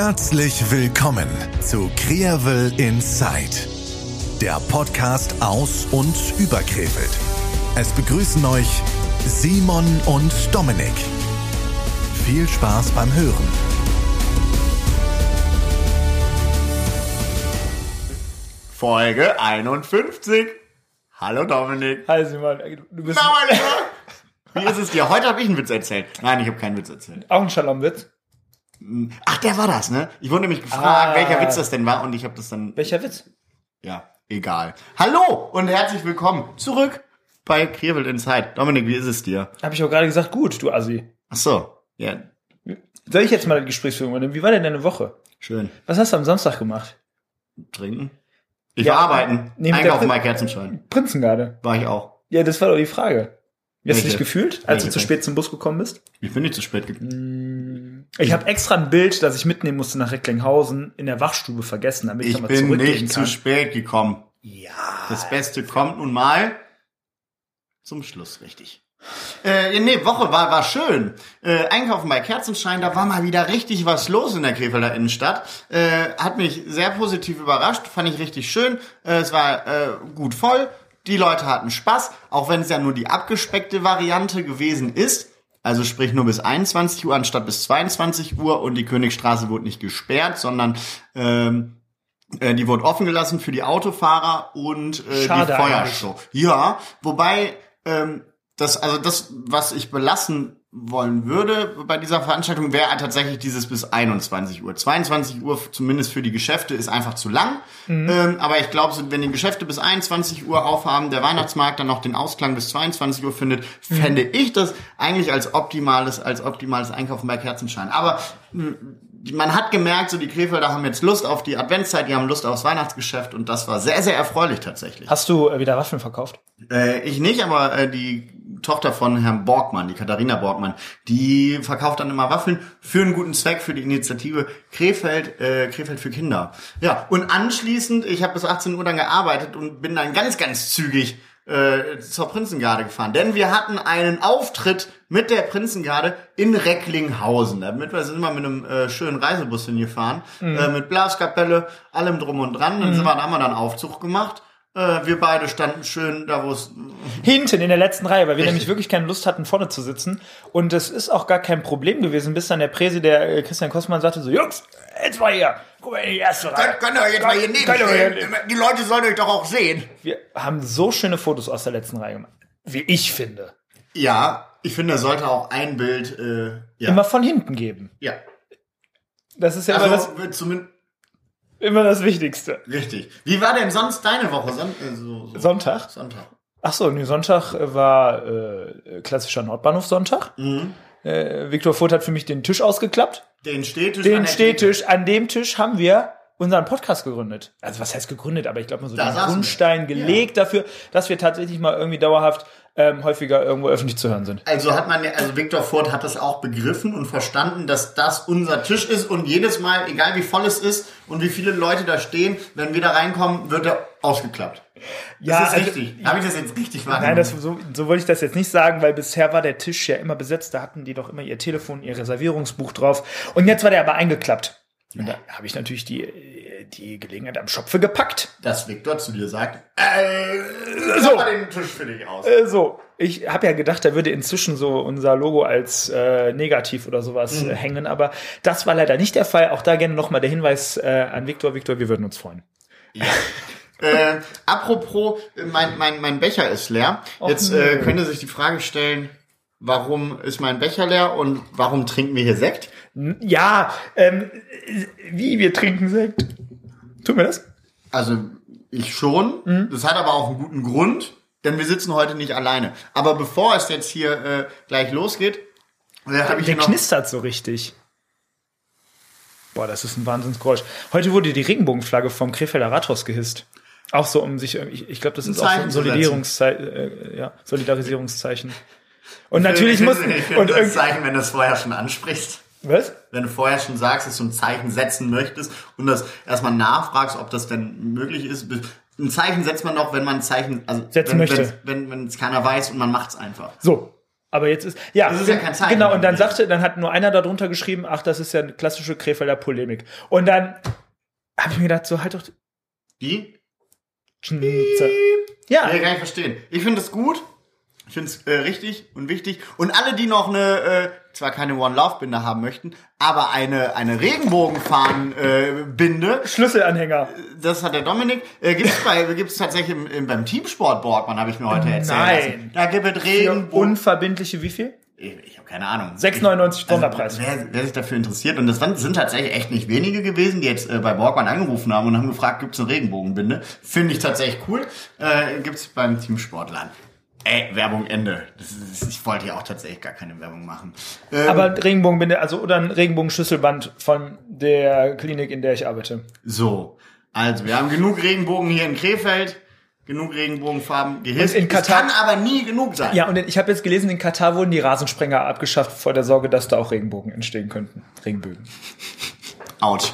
Herzlich willkommen zu Krevel Inside, der Podcast aus und über Krefeld. Es begrüßen euch Simon und Dominik. Viel Spaß beim Hören. Folge 51. Hallo Dominik. Hi Simon, du bist Na, mein Lieber. Wie ist es dir? Heute habe ich einen Witz erzählt. Nein, ich habe keinen Witz erzählt. auch ein Schalomwitz. Ach, der war das, ne? Ich wurde nämlich gefragt, Ah. welcher Witz das denn war und ich habe das dann... Welcher Witz? Ja, egal. Hallo und herzlich willkommen zurück bei Krewelt Inside. Dominik, wie ist es dir? Habe ich auch gerade gesagt, gut, du Assi. Ach so, ja, Soll ich jetzt mal die Gesprächsführung übernehmen? Wie war denn deine Woche? schön. Was hast du am Samstag gemacht? Trinken? Ich Ja, war arbeiten. Einkaufen bei Kerzenschein. Prinzengarde. War ich auch. Ja, das war doch die Frage. Hast du dich gefühlt, als du zu spät zum Bus gekommen bist? Ich bin nicht zu spät gekommen. Ich habe extra ein Bild, das ich mitnehmen musste nach Recklinghausen, in der Wachstube vergessen, damit ich, Ich bin nicht kann. zu spät gekommen. ja. Das Beste kommt nun mal zum Schluss, richtig. Äh, nee, Woche war, war schön. Äh, Einkaufen bei Kerzenschein, da war mal wieder richtig was los in der Krefelder Innenstadt. Äh, hat mich sehr positiv überrascht, fand ich richtig schön. Äh, es war äh, gut voll, die Leute hatten Spaß, auch wenn es ja nur die abgespeckte Variante gewesen ist. Also sprich nur bis 21 Uhr anstatt bis 22 Uhr und die Königstraße wurde nicht gesperrt, sondern ähm, äh, die wurde offen gelassen für die Autofahrer und äh, die Feuershow. Ja, wobei ähm, das, also das, was ich belassen wollen würde bei dieser Veranstaltung, wäre tatsächlich dieses bis 21 Uhr. 22 Uhr, zumindest für die Geschäfte, ist einfach zu lang. Ähm, aber ich glaube, wenn die Geschäfte bis 21 Uhr aufhaben, der Weihnachtsmarkt dann noch den Ausklang bis 22 Uhr findet, fände ich das eigentlich als optimales, als optimales Einkaufen bei Kerzenschein. Aber die- man hat gemerkt, so die Krefelder haben jetzt Lust auf die Adventszeit, die haben Lust aufs Weihnachtsgeschäft und das war sehr, sehr erfreulich tatsächlich. Hast du äh, wieder Waffeln verkauft? Äh, ich nicht, aber äh, die Tochter von Herrn Borgmann, die Katharina Borgmann, die verkauft dann immer Waffeln für einen guten Zweck, für die Initiative Krefeld, äh, Krefeld für Kinder. Ja, und anschließend, ich habe bis 18 Uhr dann gearbeitet und bin dann ganz, ganz zügig äh, zur Prinzengarde gefahren. Denn wir hatten einen Auftritt mit der Prinzengarde in Recklinghausen. Damit wir sind wir mit einem äh, schönen Reisebus hingefahren, äh, mit Blaskapelle, allem drum und dran. Dann sind wir, da haben wir dann Aufzug gemacht. Äh, wir beide standen schön da, wo es Hinten in der letzten Reihe, weil wir nämlich wirklich keine Lust hatten, vorne zu sitzen. Und es ist auch gar kein Problem gewesen, bis dann der Präsi, der äh, Christian Kostmann, sagte so, Jungs, jetzt mal hier, guck mal in die erste Reihe. Könnt, könnt ihr jetzt mal hier neben stehen? Die Leute sollen euch doch auch sehen. Wir haben so schöne Fotos aus der letzten Reihe gemacht. Wie ich finde. Ja, ich finde, es sollte auch ein Bild, äh, ja. Immer von hinten geben. ja. Das ist ja das, Also, wird zumindest, immer das Wichtigste. richtig. Wie war denn sonst deine Woche? Son äh, so, so. Sonntag? Sonntag. Ach so, nee, Sonntag äh, war äh, klassischer Nordbahnhof-Sonntag. Äh, Viktor Furt hat für mich den Tisch ausgeklappt. Den Stehtisch. an Den der Stehtisch, an dem Tisch haben wir unseren Podcast gegründet. Also was heißt gegründet, aber ich glaube mal so Da den saßen wir. Grundstein gelegt dafür, dass wir tatsächlich mal irgendwie dauerhaft ähm, häufiger irgendwo öffentlich zu hören sind. Also hat man, ja- also Viktor Ford hat das auch begriffen und verstanden, dass das unser Tisch ist und jedes Mal, egal wie voll es ist und wie viele Leute da stehen, wenn wir da reinkommen, wird er ausgeklappt. Das Ja, ist also- richtig. Habe ich das jetzt richtig wahrgenommen? Nein, das, so, so wollte ich das jetzt nicht sagen, weil bisher war der Tisch ja immer besetzt. Da hatten die doch immer ihr Telefon, ihr Reservierungsbuch drauf. Und jetzt war der aber eingeklappt. Und da habe ich natürlich die, die Gelegenheit am Schopfe gepackt. dass Viktor zu dir sagt, äh, So. mal den Tisch für dich aus. Äh, so, ich habe ja gedacht, da würde inzwischen so unser Logo als äh, negativ oder sowas Mhm. äh, hängen, aber das war leider nicht der Fall. Auch da gerne nochmal der Hinweis äh, an Viktor. Viktor, wir würden uns freuen. äh, apropos, mein, mein, mein Becher ist leer. Jetzt äh, könnte sich die Frage stellen, warum ist mein Becher leer und warum trinken wir hier Sekt? Ja, ähm, wie wir trinken Sekt. Tun wir das? Also ich schon. Mhm. Das hat aber auch einen guten Grund, denn wir sitzen heute nicht alleine. Aber bevor es jetzt hier äh, gleich losgeht, äh, habe ich Der noch... knistert so richtig. Boah, das ist ein Wahnsinnsgeräusch. Heute wurde die Regenbogenflagge vom Krefelder Rathaus gehisst. Auch so, um sich, ich, ich glaube, das ist auch so ein. Solidierungszei äh, ja, Solidarisierungszeichen. Und natürlich Ich muss und das Zeichen, wenn du es vorher schon ansprichst. Was? wenn du vorher schon sagst, dass du ein Zeichen setzen möchtest und das erstmal nachfragst, ob das denn möglich ist. Ein Zeichen setzt man doch, wenn man ein Zeichen, also Setzen wenn, möchte. wenn wenn es keiner weiß und man macht's einfach. So, Aber jetzt ist, ja, Das ist ja kein Zeichen. genau, und dann sagte, dann hat nur einer darunter geschrieben, ach, das ist ja eine klassische Krefelder Polemik. Und dann habe ich mir gedacht, so halt doch Die? Schnitze. Ja, Ja, kann ich verstehen. Ich finde es gut. Ich finde es äh, richtig und wichtig. Und alle, die noch eine, äh, zwar keine One-Love-Binde haben möchten, aber eine, eine Regenbogenfahnen-Binde, äh, Binde, Schlüsselanhänger. das hat der Dominik, äh, gibt's bei, gibt's tatsächlich im, im, beim Teamsport Borgmann, habe ich mir heute erzählt Nein. lassen. Da gibt es Regenbogen. unverbindliche wie viel? Ich, ich habe keine Ahnung. 6,99 Sonderpreis. Also, wer, wer sich dafür interessiert, und das sind tatsächlich echt nicht wenige gewesen, die jetzt äh, bei Borgmann angerufen haben und haben gefragt, gibt's eine Regenbogenbinde? Finde ich tatsächlich cool. Äh, gibt's beim Teamsportland. Ey, Werbung Ende. Ist, ich wollte ja auch tatsächlich gar keine Werbung machen. Ähm, Aber Regenbogenbinde, also oder ein Regenbogenschlüsselband von der Klinik, in der ich arbeite. so, also wir haben genug Regenbogen hier in Krefeld, genug Regenbogenfarben gehisst. Und in es Katar- kann aber nie genug sein. Ja, und ich habe jetzt gelesen, in Katar wurden die Rasensprenger abgeschafft vor der Sorge, dass da auch Regenbogen entstehen könnten. Regenbögen. Autsch.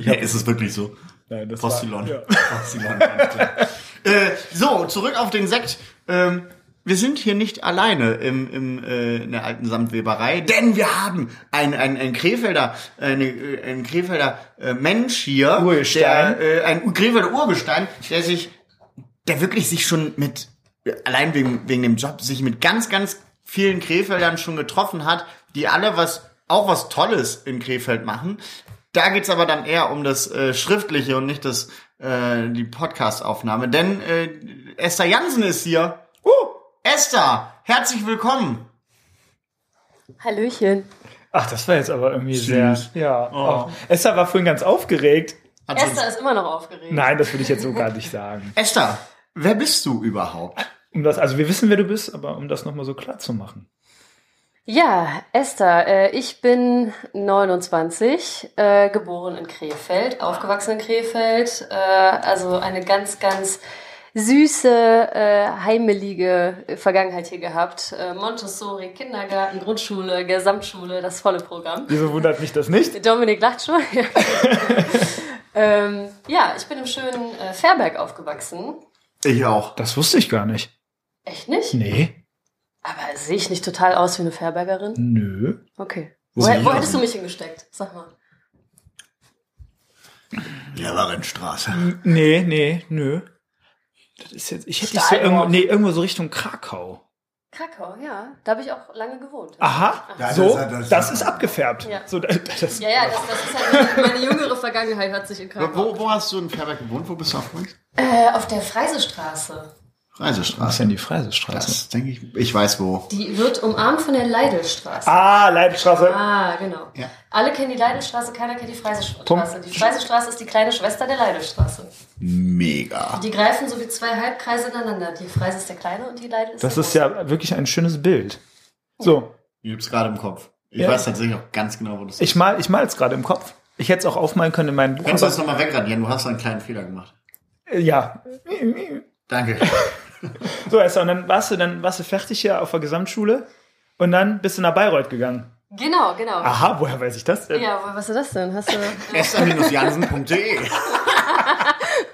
Ja, ist es wirklich so? Nein, das Postillon. War, ja. Postillon, äh, so, zurück auf den Sekt. Ähm, wir sind hier nicht alleine im, im, äh, in der alten Samtweberei, denn wir haben ein, ein, ein Krefelder, eine, ein Krefelder äh, Mensch hier, Urgestein. der, äh, ein Krefelder Urgestein, der sich, der wirklich sich schon mit, allein wegen, wegen dem Job, sich mit ganz, ganz vielen Krefeldern schon getroffen hat, die alle was, auch was Tolles in Krefeld machen. Da geht's aber dann eher um das äh, Schriftliche und nicht das, äh, die Podcast-Aufnahme. Denn äh, Esther Jansen ist hier. Esther, herzlich willkommen. Hallöchen. Ach, das war jetzt aber irgendwie Süß. sehr. Ja. Oh. Oh. Esther war vorhin ganz aufgeregt. Hat Esther ist immer noch aufgeregt. Nein, das würde ich jetzt so gar nicht sagen. Esther, wer bist du überhaupt? Um das, also wir wissen, wer du bist, aber um das nochmal so klar zu machen. Ja, Esther, äh, ich bin 29, äh, geboren in Krefeld, aufgewachsen in Krefeld, äh, also eine ganz, ganz süße, äh, heimelige Vergangenheit hier gehabt. Äh, Montessori, Kindergarten, Grundschule, Gesamtschule, das volle Programm. Wieso wundert mich das nicht? Dominik lacht schon. ähm, ja, ich bin im schönen äh, Fairberg aufgewachsen. Ich auch. Das wusste ich gar nicht. Echt nicht? Nee. Aber sehe ich nicht total aus wie eine Fairbergerin? Nö. Okay. Wo Wo, hättest du mich hingesteckt? Sag mal. Leverentstraße. Nee, nee, nö. Das ist jetzt, ich hätte dich so irgendwo, nee, irgendwo so Richtung Krakau. Krakau, ja. Da habe ich auch lange gewohnt. Aha, Ja, so, das- das- das, ist abgefärbt. Ja. So, das, das, Ja, ja, das, das ist halt meine, jüngere Vergangenheit hat sich in Krakau. Wo, wo hast du in Fairberg gewohnt? Wo bist du aufgewachsen? Äh, auf der Freisestraße. Was ist Reisestraße. denn die Freisestraße? Das denke ich. Ich weiß wo. Die wird umarmt von der Leidelstraße. Ah, Leidenstraße. Ah, genau. Ja. Alle kennen die Leidelstraße, keiner kennt die Freisestraße. Die Freisestraße ist die kleine Schwester der Leidelstraße. Mega. Die greifen so wie zwei Halbkreise ineinander. Die Freise ist der kleine und die Leidel ist Das der ist große. ja wirklich ein schönes Bild. So, Ich hab's gerade im Kopf. Ich Ja. weiß tatsächlich auch ganz genau, wo das ist. ich mal, ich mal es gerade im Kopf. Ich hätte es auch aufmalen können in meinem Buch. Kannst du das nochmal wegradieren? Du hast einen kleinen Fehler gemacht. Ja. Danke. So, Esther, und dann warst du, dann warst du fertig hier auf der Gesamtschule und dann bist du nach Bayreuth gegangen. Genau, genau. Aha, woher weiß ich das denn? Ja, wo- was ist das denn? Hast du. Esther-jansen.de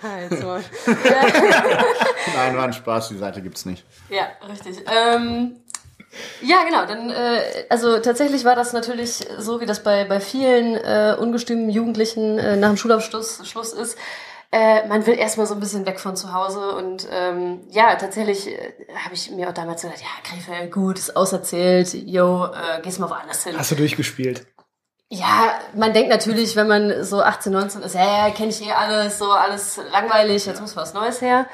Halt's Maul. Nein, war ein Spaß. Die Seite gibt's nicht. Ja, richtig. Ähm, ja, genau. Dann, äh, also tatsächlich war das natürlich so, wie das bei, bei vielen äh, ungestümen Jugendlichen äh, nach dem Schulabschluss Schluss ist. Äh, man will erstmal so ein bisschen weg von zu Hause und ähm, ja, tatsächlich äh, habe ich mir auch damals gedacht, ja, Krefeld, gut, ist auserzählt, yo, äh, gehst mal woanders hin. Hast du durchgespielt? Ja, man denkt natürlich, wenn man so 18, 19 ist, ja, ja kenne ich eh alles, so alles langweilig, jetzt muss was Neues her.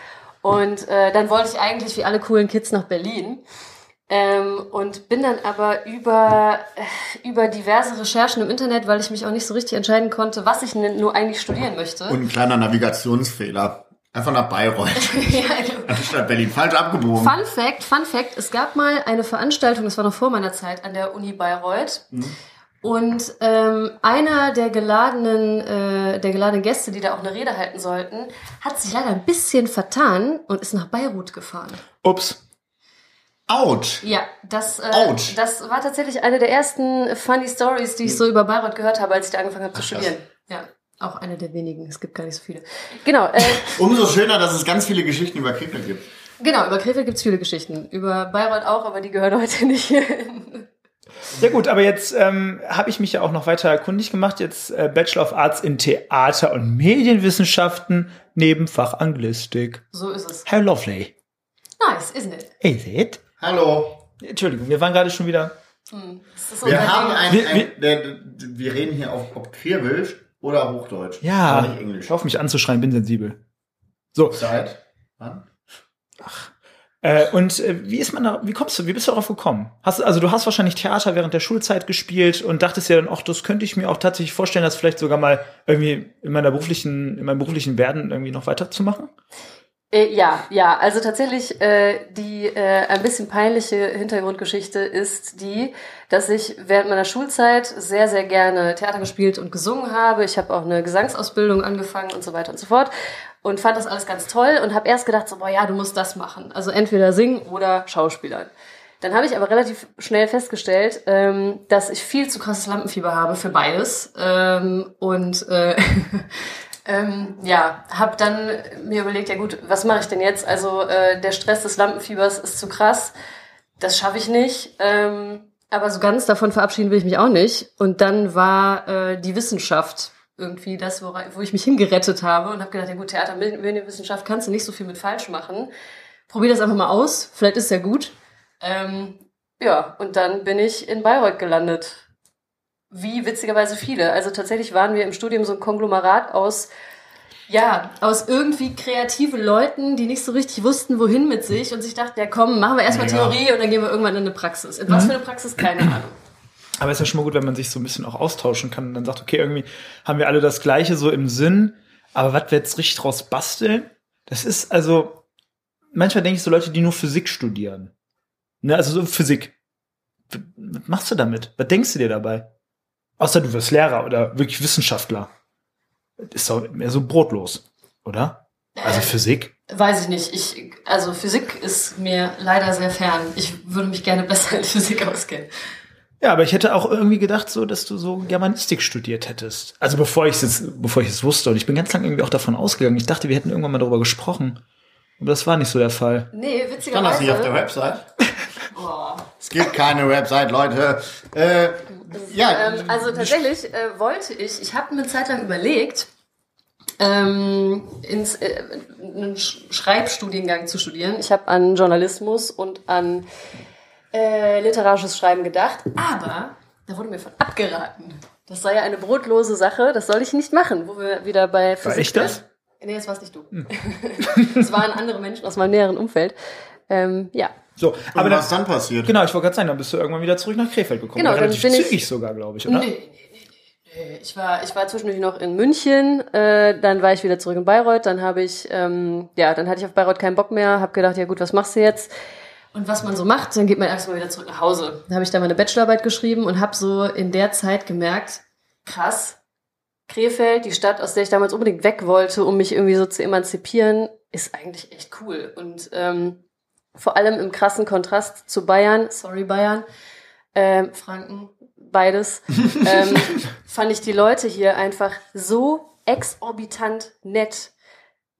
Und äh, dann wollte ich eigentlich wie alle coolen Kids nach Berlin. Ähm, und bin dann aber über, äh, über diverse Recherchen im Internet, weil ich mich auch nicht so richtig entscheiden konnte, was ich denn nur eigentlich studieren möchte. Und ein kleiner Navigationsfehler. Einfach nach Bayreuth. ja, genau. Anstatt Berlin. Falsch abgebogen. Fun Fact, Fun Fact, es gab mal eine Veranstaltung, das war noch vor meiner Zeit an der Uni Bayreuth. Und ähm, einer der geladenen, äh, der geladenen Gäste, die da auch eine Rede halten sollten, hat sich leider ein bisschen vertan und ist nach Beirut gefahren. Ups. Autsch. Ja, das, äh, Ouch. das war tatsächlich eine der ersten funny Stories, die ich so über Bayreuth gehört habe, als ich da angefangen habe zu Ach, krass. studieren. Ja, auch eine der wenigen. Es gibt gar nicht so viele. Genau. Äh, Umso schöner, dass es ganz viele Geschichten über Krefeld gibt. Genau, über Krefeld gibt's viele Geschichten. Über Bayreuth auch, aber die gehören heute nicht hierhin. Ja gut, aber jetzt ähm, habe ich mich ja auch noch weiter kundig gemacht. Jetzt äh, Bachelor of Arts in Theater und Medienwissenschaften, Nebenfach Anglistik. So ist es. How lovely. Nice, isn't it? Is it? Hallo. Entschuldigung, wir waren gerade schon wieder. Ist Wir haben ein, Wir- ein der, wir reden hier auf ob Quirwelsch oder Hochdeutsch. Ja, nicht Englisch. auf mich anzuschreien, bin sensibel. So, Seit wann? äh, und äh, wie ist man da, wie kommst du, wie bist du darauf gekommen? Hast, du- also du hast wahrscheinlich Theater während der Schulzeit gespielt und dachtest ja dann, ach, das könnte ich mir auch tatsächlich vorstellen, das vielleicht sogar mal irgendwie in meiner beruflichen, in meinem beruflichen Werden irgendwie noch weiterzumachen? Äh, ja, ja, also tatsächlich äh, die äh, ein bisschen peinliche Hintergrundgeschichte ist die, dass ich während meiner Schulzeit sehr, sehr gerne Theater gespielt und gesungen habe. Ich habe auch eine Gesangsausbildung angefangen und so weiter und so fort und fand das alles ganz toll und habe erst gedacht, so, boah, ja, du musst das machen. Also entweder singen oder Schauspielern. Dann habe ich aber relativ schnell festgestellt, ähm, dass ich viel zu krasses Lampenfieber habe für beides. Ähm, und äh, ähm, ja, habe dann mir überlegt, ja gut, was mache ich denn jetzt? Also äh, der Stress des Lampenfiebers ist zu krass, das schaffe ich nicht. Ähm, aber so ganz davon verabschieden will ich mich auch nicht. Und dann war äh, die Wissenschaft irgendwie das, wo, wo ich mich hingerettet habe und habe gedacht, ja gut, Theater, Medienwissenschaft kannst du nicht so viel mit falsch machen. Probier das einfach mal aus, vielleicht ist es ja gut. Ähm, ja, und dann bin ich in Bayreuth gelandet. Wie witzigerweise viele. Also tatsächlich waren wir im Studium so ein Konglomerat aus, ja, aus irgendwie kreative Leuten, die nicht so richtig wussten, wohin mit sich und sich dachten, ja komm, machen wir erstmal Ja. Theorie und dann gehen wir irgendwann in eine Praxis. In was für eine Praxis? Keine Ahnung. Aber es ist ja schon mal gut, wenn man sich so ein bisschen auch austauschen kann und dann sagt, okay, irgendwie haben wir alle das Gleiche so im Sinn, aber was wir jetzt richtig draus basteln, das ist also, manchmal denke ich so Leute, die nur Physik studieren. Ne, also so Physik. Was machst du damit? Was denkst du dir dabei? Außer du wirst Lehrer oder wirklich Wissenschaftler. Das ist doch mehr so brotlos, oder? Also Physik. Weiß ich nicht. Ich, also Physik ist mir leider sehr fern. Ich würde mich gerne besser in Physik auskennen. Ja, aber ich hätte auch irgendwie gedacht, so, dass du so Germanistik studiert hättest. Also bevor ich es jetzt, bevor ich es wusste. Und ich bin ganz lange irgendwie auch davon ausgegangen. Ich dachte, wir hätten irgendwann mal darüber gesprochen. Aber das war nicht so der Fall. Nee, Stand das nicht auf der witzigerweise. Website? Boah. Es gibt keine Website, Leute. Äh, ja, Ähm, also tatsächlich äh, wollte ich, ich habe eine Zeit lang überlegt, ähm, ins, äh, einen Sch- Schreibstudiengang zu studieren. Ich habe an Journalismus und an äh, literarisches Schreiben gedacht, aber da wurde mir von abgeraten. Das sei ja eine brotlose Sache, das soll ich nicht machen, wo wir wieder bei Physik ich das? Nee, das warst nicht du. das waren andere Menschen aus meinem näheren Umfeld. Ähm, ja, So, aber aber was dann, dann passiert? genau, ich wollte gerade sagen, dann bist du irgendwann wieder zurück nach Krefeld gekommen. Genau, dann Relativ bin ich- zügig sogar, glaube ich, oder? Nee, nee, nee, nee, nee. Ich war, ich war zwischendurch noch in München, äh, dann war ich wieder zurück in Bayreuth, dann habe ich, ähm, ja, dann hatte ich auf Bayreuth keinen Bock mehr, habe gedacht, ja gut, was machst du jetzt? Und was man so macht, dann geht man erstmal wieder zurück nach Hause. Da habe ich dann meine Bachelorarbeit geschrieben und habe so in der Zeit gemerkt, krass, Krefeld, die Stadt, aus der ich damals unbedingt weg wollte, um mich irgendwie so zu emanzipieren, ist eigentlich echt cool. Und ähm, vor allem im krassen Kontrast zu Bayern, sorry Bayern, ähm, Franken, beides, ähm, fand ich die Leute hier einfach so exorbitant nett.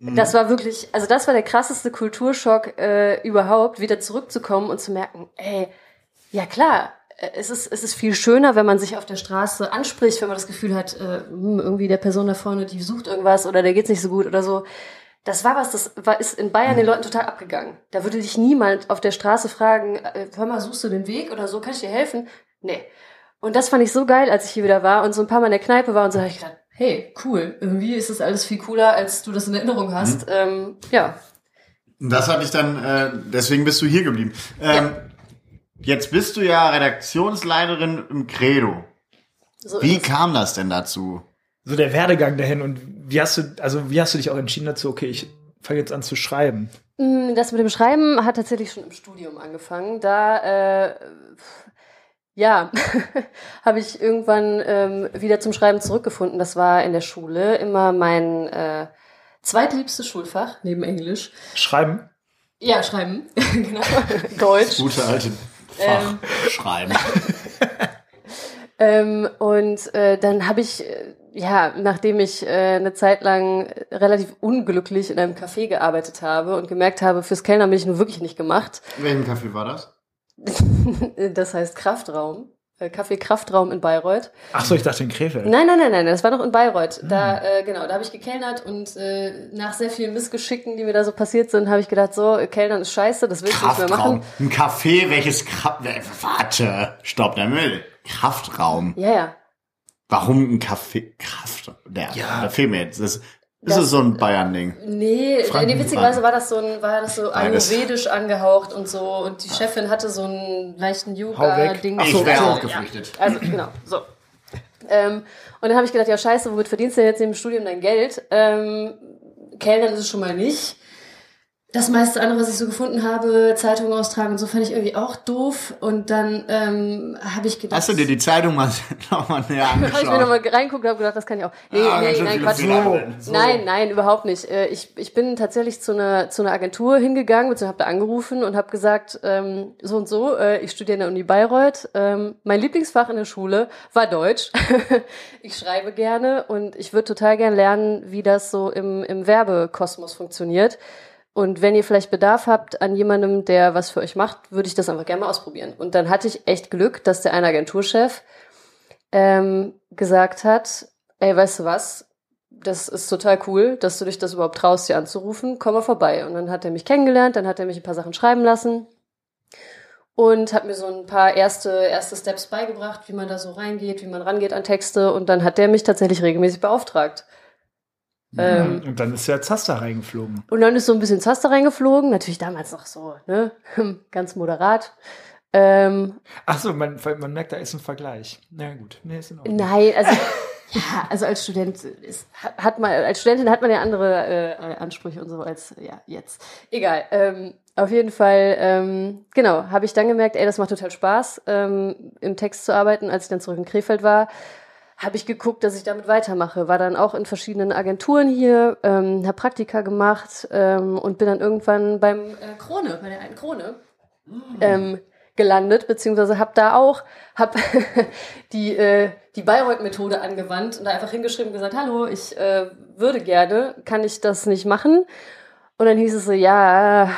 Das war wirklich, also das war der krasseste Kulturschock äh, überhaupt, wieder zurückzukommen und zu merken, ey, ja klar, äh, es ist, es ist viel schöner, wenn man sich auf der Straße anspricht, wenn man das Gefühl hat, äh, hm, irgendwie der Person da vorne, die sucht irgendwas oder der geht's nicht so gut oder so. Das war was, das war, ist in Bayern den Leuten total abgegangen. Da würde dich niemand auf der Straße fragen, äh, hör mal, suchst du den Weg oder so, kann ich dir helfen? Nee. Und das fand ich so geil, als ich hier wieder war und so ein paar Mal in der Kneipe war und so habe ich gedacht, hey, cool, irgendwie ist das alles viel cooler, als du das in Erinnerung hast. Ähm, ja, Das hatte ich dann, äh, deswegen bist du hier geblieben. Ähm, Jetzt bist du ja Redaktionsleiterin im Credo. so Wie kam das denn dazu? So der Werdegang dahin und wie hast du, also wie hast du dich auch entschieden dazu, okay, ich fange jetzt an zu schreiben? Mm, Das mit dem Schreiben hat tatsächlich schon im Studium angefangen. Da, äh, ja, habe ich irgendwann ähm, wieder zum Schreiben zurückgefunden. Das war in der Schule immer mein äh, zweitliebstes Schulfach neben Englisch. Schreiben? Ja, Schreiben, genau. Deutsch. Gute alte Ähm. Fachschreiben. Ähm, und äh, dann habe ich, äh, ja, nachdem ich äh, eine Zeit lang relativ unglücklich in einem Café gearbeitet habe und gemerkt habe, fürs Kellner bin ich nur wirklich nicht gemacht. In welchem Café war das? das heißt Kraftraum. Äh, Café Kraftraum in Bayreuth. Ach so, ich dachte in Krefeld. Nein, nein, nein, nein, das war noch in Bayreuth. Da, äh, genau, da habe ich gekellnert und äh, nach sehr vielen Missgeschicken, die mir da so passiert sind, habe ich gedacht, so, Kellnern ist scheiße, das will ich nicht mehr Kraftraum. machen. Ein Café, welches Kraft... Warte, stopp, der Müll. Kraftraum. Ja, ja. Warum ein Café? Kraft. Der, Ja. Da fehlt mir jetzt. Das, Das- ist es so ein Bayern-Ding. Nee, Franken- nee, witzigerweise war das so ein, war das so ayurvedisch angehaucht und so und die Chefin hatte so einen leichten Yoga-Ding. weg. Ich so, wäre so, auch ja. geflüchtet. Also, genau, so. Ähm, und dann habe ich gedacht, ja scheiße, womit verdienst du denn jetzt im Studium dein Geld? Ähm, Kellnern ist es schon mal nicht. Das meiste andere, was ich so gefunden habe, Zeitungen austragen und so, fand ich irgendwie auch doof. Und dann ähm, habe ich gedacht... Hast du dir die Zeitung mal nochmal näher habe ich mir angeschaut? nochmal reinguckt und habe gedacht, das kann ich auch. Nee, Ah, nee, nein, Quatsch. So. Nein, nein, überhaupt nicht. Äh, Ich, ich bin tatsächlich zu einer, zu einer Agentur hingegangen, beziehungsweise habe da angerufen und habe gesagt, ähm, so und so, äh, ich studiere an der Uni Bayreuth. Ähm, mein Lieblingsfach in der Schule war Deutsch. ich schreibe gerne und ich würde total gern lernen, wie das so im, im Werbekosmos funktioniert. Und wenn ihr vielleicht Bedarf habt an jemandem, der was für euch macht, würde ich das einfach gerne mal ausprobieren. Und dann hatte ich echt Glück, dass der eine Agenturchef ähm, gesagt hat, ey, weißt du was, das ist total cool, dass du dich das überhaupt traust, hier anzurufen, komm mal vorbei. Und dann hat er mich kennengelernt, dann hat er mich ein paar Sachen schreiben lassen und hat mir so ein paar erste, erste Steps beigebracht, wie man da so reingeht, wie man rangeht an Texte und dann hat der mich tatsächlich regelmäßig beauftragt. Ähm, Und dann ist ja Zaster reingeflogen. und dann ist so ein bisschen Zaster reingeflogen, natürlich damals noch so, ne, ganz moderat. Ähm, Ach so, man, man merkt, da ist ein Vergleich. Na gut, nee, ist in Ordnung. Nein, also ja, also als Student ist, hat hat man als Studentin hat man ja andere äh, Ansprüche und so als ja jetzt. Egal. Ähm, auf jeden Fall, ähm, genau, habe ich dann gemerkt, ey, das macht total Spaß, ähm, im Text zu arbeiten. Als ich dann zurück in Krefeld war, habe ich geguckt, dass ich damit weitermache. War dann auch in verschiedenen Agenturen hier, ähm, habe Praktika gemacht ähm, und bin dann irgendwann beim äh, Krone, bei der alten Krone, ähm, gelandet, beziehungsweise habe da auch hab die äh, die Bayreuth-Methode angewandt und da einfach hingeschrieben und gesagt, hallo, ich äh, würde gerne, kann ich das nicht machen? Und dann hieß es so, ja,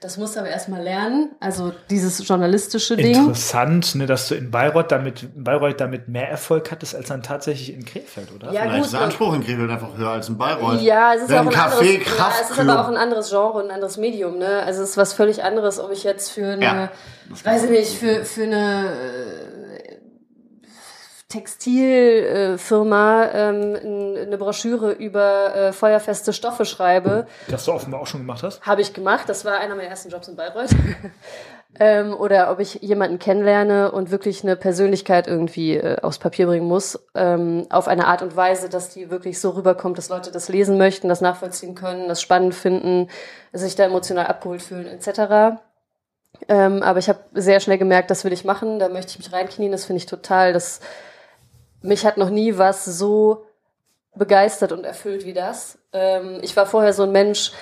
das musst du aber erstmal lernen, also dieses journalistische Ding. Interessant, ne, dass du in Bayreuth damit, in Bayreuth damit mehr Erfolg hattest als dann tatsächlich in Krefeld, oder? Ja, Vielleicht gut, ist der Anspruch in Krefeld einfach höher als in Bayreuth. Ja, es ist auch ein Café anderes, ja, es ist aber auch ein anderes Genre und ein anderes Medium, ne? Also es ist was völlig anderes, ob ich jetzt für eine, Ja. weiß ich nicht, für, für eine äh, Textilfirma ähm, eine Broschüre über äh, feuerfeste Stoffe schreibe. Das du offenbar auch schon gemacht hast. Habe ich gemacht. Das war einer meiner ersten Jobs in Bayreuth. ähm, oder ob ich jemanden kennenlerne und wirklich eine Persönlichkeit irgendwie äh, aufs Papier bringen muss, ähm, auf eine Art und Weise, dass die wirklich so rüberkommt, dass Leute das lesen möchten, das nachvollziehen können, das spannend finden, sich da emotional abgeholt fühlen, etc. Ähm, aber ich habe sehr schnell gemerkt, das will ich machen, da möchte ich mich reinknien, das finde ich total, das mich hat noch nie was so begeistert und erfüllt wie das. Ähm, ich war vorher so ein Mensch,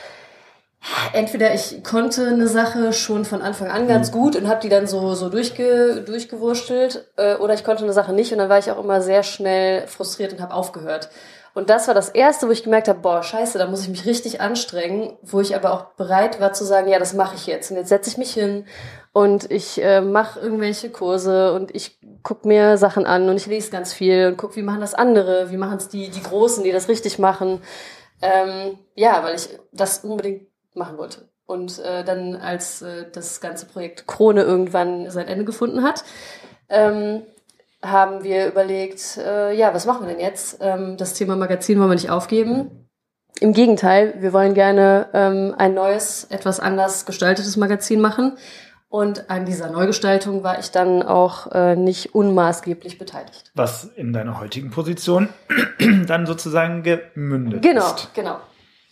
entweder ich konnte eine Sache schon von Anfang an ganz gut und habe die dann so so durchge, durchgewurstelt äh, oder ich konnte eine Sache nicht und dann war ich auch immer sehr schnell frustriert und habe aufgehört. Und das war das erste, wo ich gemerkt habe, boah, scheiße, da muss ich mich richtig anstrengen, wo ich aber auch bereit war zu sagen, ja, das mache ich jetzt und jetzt setze ich mich hin und ich äh, mache irgendwelche Kurse und ich guck mir Sachen an und ich lese ganz viel und guck, wie machen das andere, wie machen es die die Großen, die das richtig machen. Ähm, ja, weil ich das unbedingt machen wollte. Und äh, dann, als äh, das ganze Projekt Krone irgendwann sein Ende gefunden hat, ähm, haben wir überlegt, äh, ja, was machen wir denn jetzt? Ähm, das Thema Magazin wollen wir nicht aufgeben. Im Gegenteil, wir wollen gerne ähm, ein neues, etwas anders gestaltetes Magazin machen. Und an dieser Neugestaltung war ich dann auch äh, nicht unmaßgeblich beteiligt. Was in deiner heutigen Position dann sozusagen gemündet Genau, ist. genau.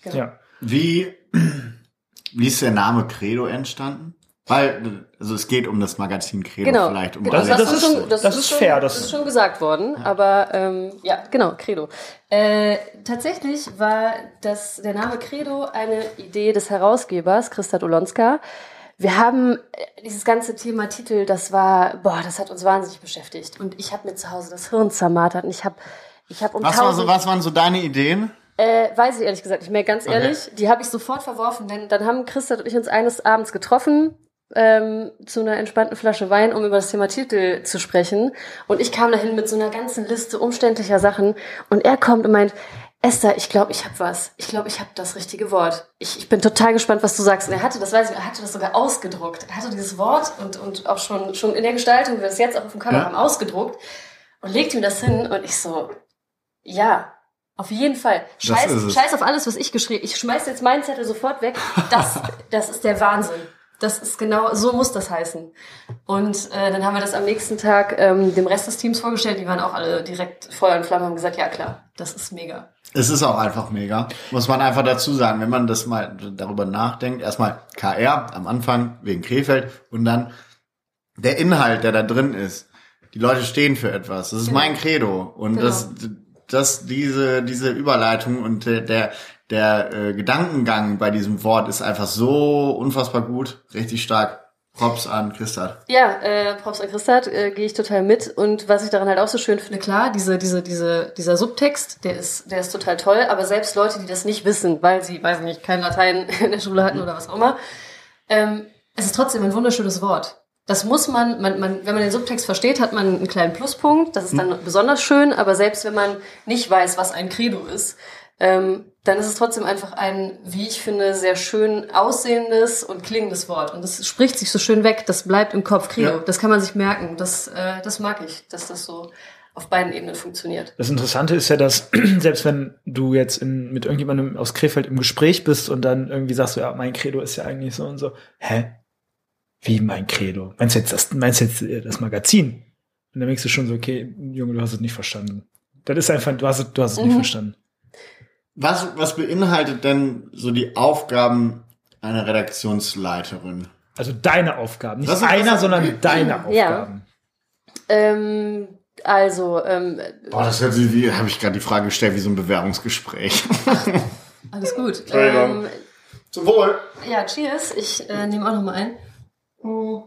genau. Ja. Wie, wie ist der Name Credo entstanden? Weil, also es geht um das Magazin Credo Genau. vielleicht. Um Genau, Das- alles. das ist- schon, das ist schon, fair, das- Das ist schon gesagt worden, aber ähm, ja, genau, Credo. Äh, tatsächlich war das, der Name Credo eine Idee des Herausgebers, Christa Dolonska. Wir haben äh, dieses ganze Thema Titel, das war, boah, das hat uns wahnsinnig beschäftigt. Und ich habe mir zu Hause das Hirn zermartert und ich habe ich hab um Was, war so, was waren so deine Ideen? äh, weiß ich ehrlich gesagt nicht mehr, ganz ehrlich. Die habe ich sofort verworfen, denn dann haben Christa und ich uns eines Abends getroffen ähm, zu einer entspannten Flasche Wein, um über das Thema Titel zu sprechen. Und ich kam dahin mit so einer ganzen Liste umständlicher Sachen. Und er kommt und meint, Esther, ich glaube, ich habe was. Ich glaube, ich habe das richtige Wort. Ich, ich bin total gespannt, was du sagst. Und er hatte, das weiß ich, er hatte das sogar ausgedruckt. Er hatte dieses Wort und, und auch schon, schon in der Gestaltung, wie wir es jetzt auch auf dem Cover Ja. haben, ausgedruckt und legte ihm das hin. Und ich so, ja, auf jeden Fall. Scheiß, scheiß auf alles, was ich geschrieben Ich schmeiß jetzt meinen Zettel sofort weg. Das, das ist der Wahnsinn. Das ist genau, so muss das heißen. Und äh, dann haben wir das am nächsten Tag ähm, dem Rest des Teams vorgestellt. Die waren auch alle direkt Feuer und Flamme und haben gesagt, ja klar, das ist mega. Es ist auch einfach mega. Muss man einfach dazu sagen, wenn man das mal darüber nachdenkt. Erstmal KR am Anfang wegen Krefeld und dann der Inhalt, der da drin ist. Die Leute stehen für etwas. Das ist Genau. mein Credo. Und Genau. das, das, diese, diese Überleitung und der, der, der äh, Gedankengang bei diesem Wort ist einfach so unfassbar gut. Richtig stark. Props an Christa. Ja, äh, Props an Christat, äh, gehe ich total mit. Und was ich daran halt auch so schön finde, klar, diese, diese, diese, dieser Subtext, der ist, der ist total toll, aber selbst Leute, die das nicht wissen, weil sie, weiß ich nicht, kein Latein in der Schule hatten oder was auch immer, ähm, es ist trotzdem ein wunderschönes Wort. Das muss man, man, man, wenn man den Subtext versteht, hat man einen kleinen Pluspunkt. Das ist dann besonders schön, aber selbst wenn man nicht weiß, was ein Credo ist, ähm, dann ist es trotzdem einfach ein, wie ich finde, sehr schön aussehendes und klingendes Wort. Und das spricht sich so schön weg, das bleibt im Kopf. Credo, Ja. das kann man sich merken. Das, äh, das mag ich, dass das so auf beiden Ebenen funktioniert. Das Interessante ist ja, dass selbst wenn du jetzt in, mit irgendjemandem aus Krefeld im Gespräch bist und dann irgendwie sagst du, ja, mein Credo ist ja eigentlich so und so, hä? Wie mein Credo? Meinst du jetzt das, meinst du jetzt äh, das Magazin? Und dann denkst du schon so, okay, Junge, du hast es nicht verstanden. Das ist einfach, du hast es, du hast es nicht Mhm. verstanden. Was, was beinhaltet denn so die Aufgaben einer Redaktionsleiterin? Also deine Aufgaben. Nicht einer, sondern deine Ja. Aufgaben. Ähm, also, ähm, Boah, das hört sich wie, habe ich gerade die Frage gestellt, wie so ein Bewerbungsgespräch. alles gut. Ähm, Zum Wohl. Ja, cheers. Ich äh, nehme auch noch mal ein. Mm.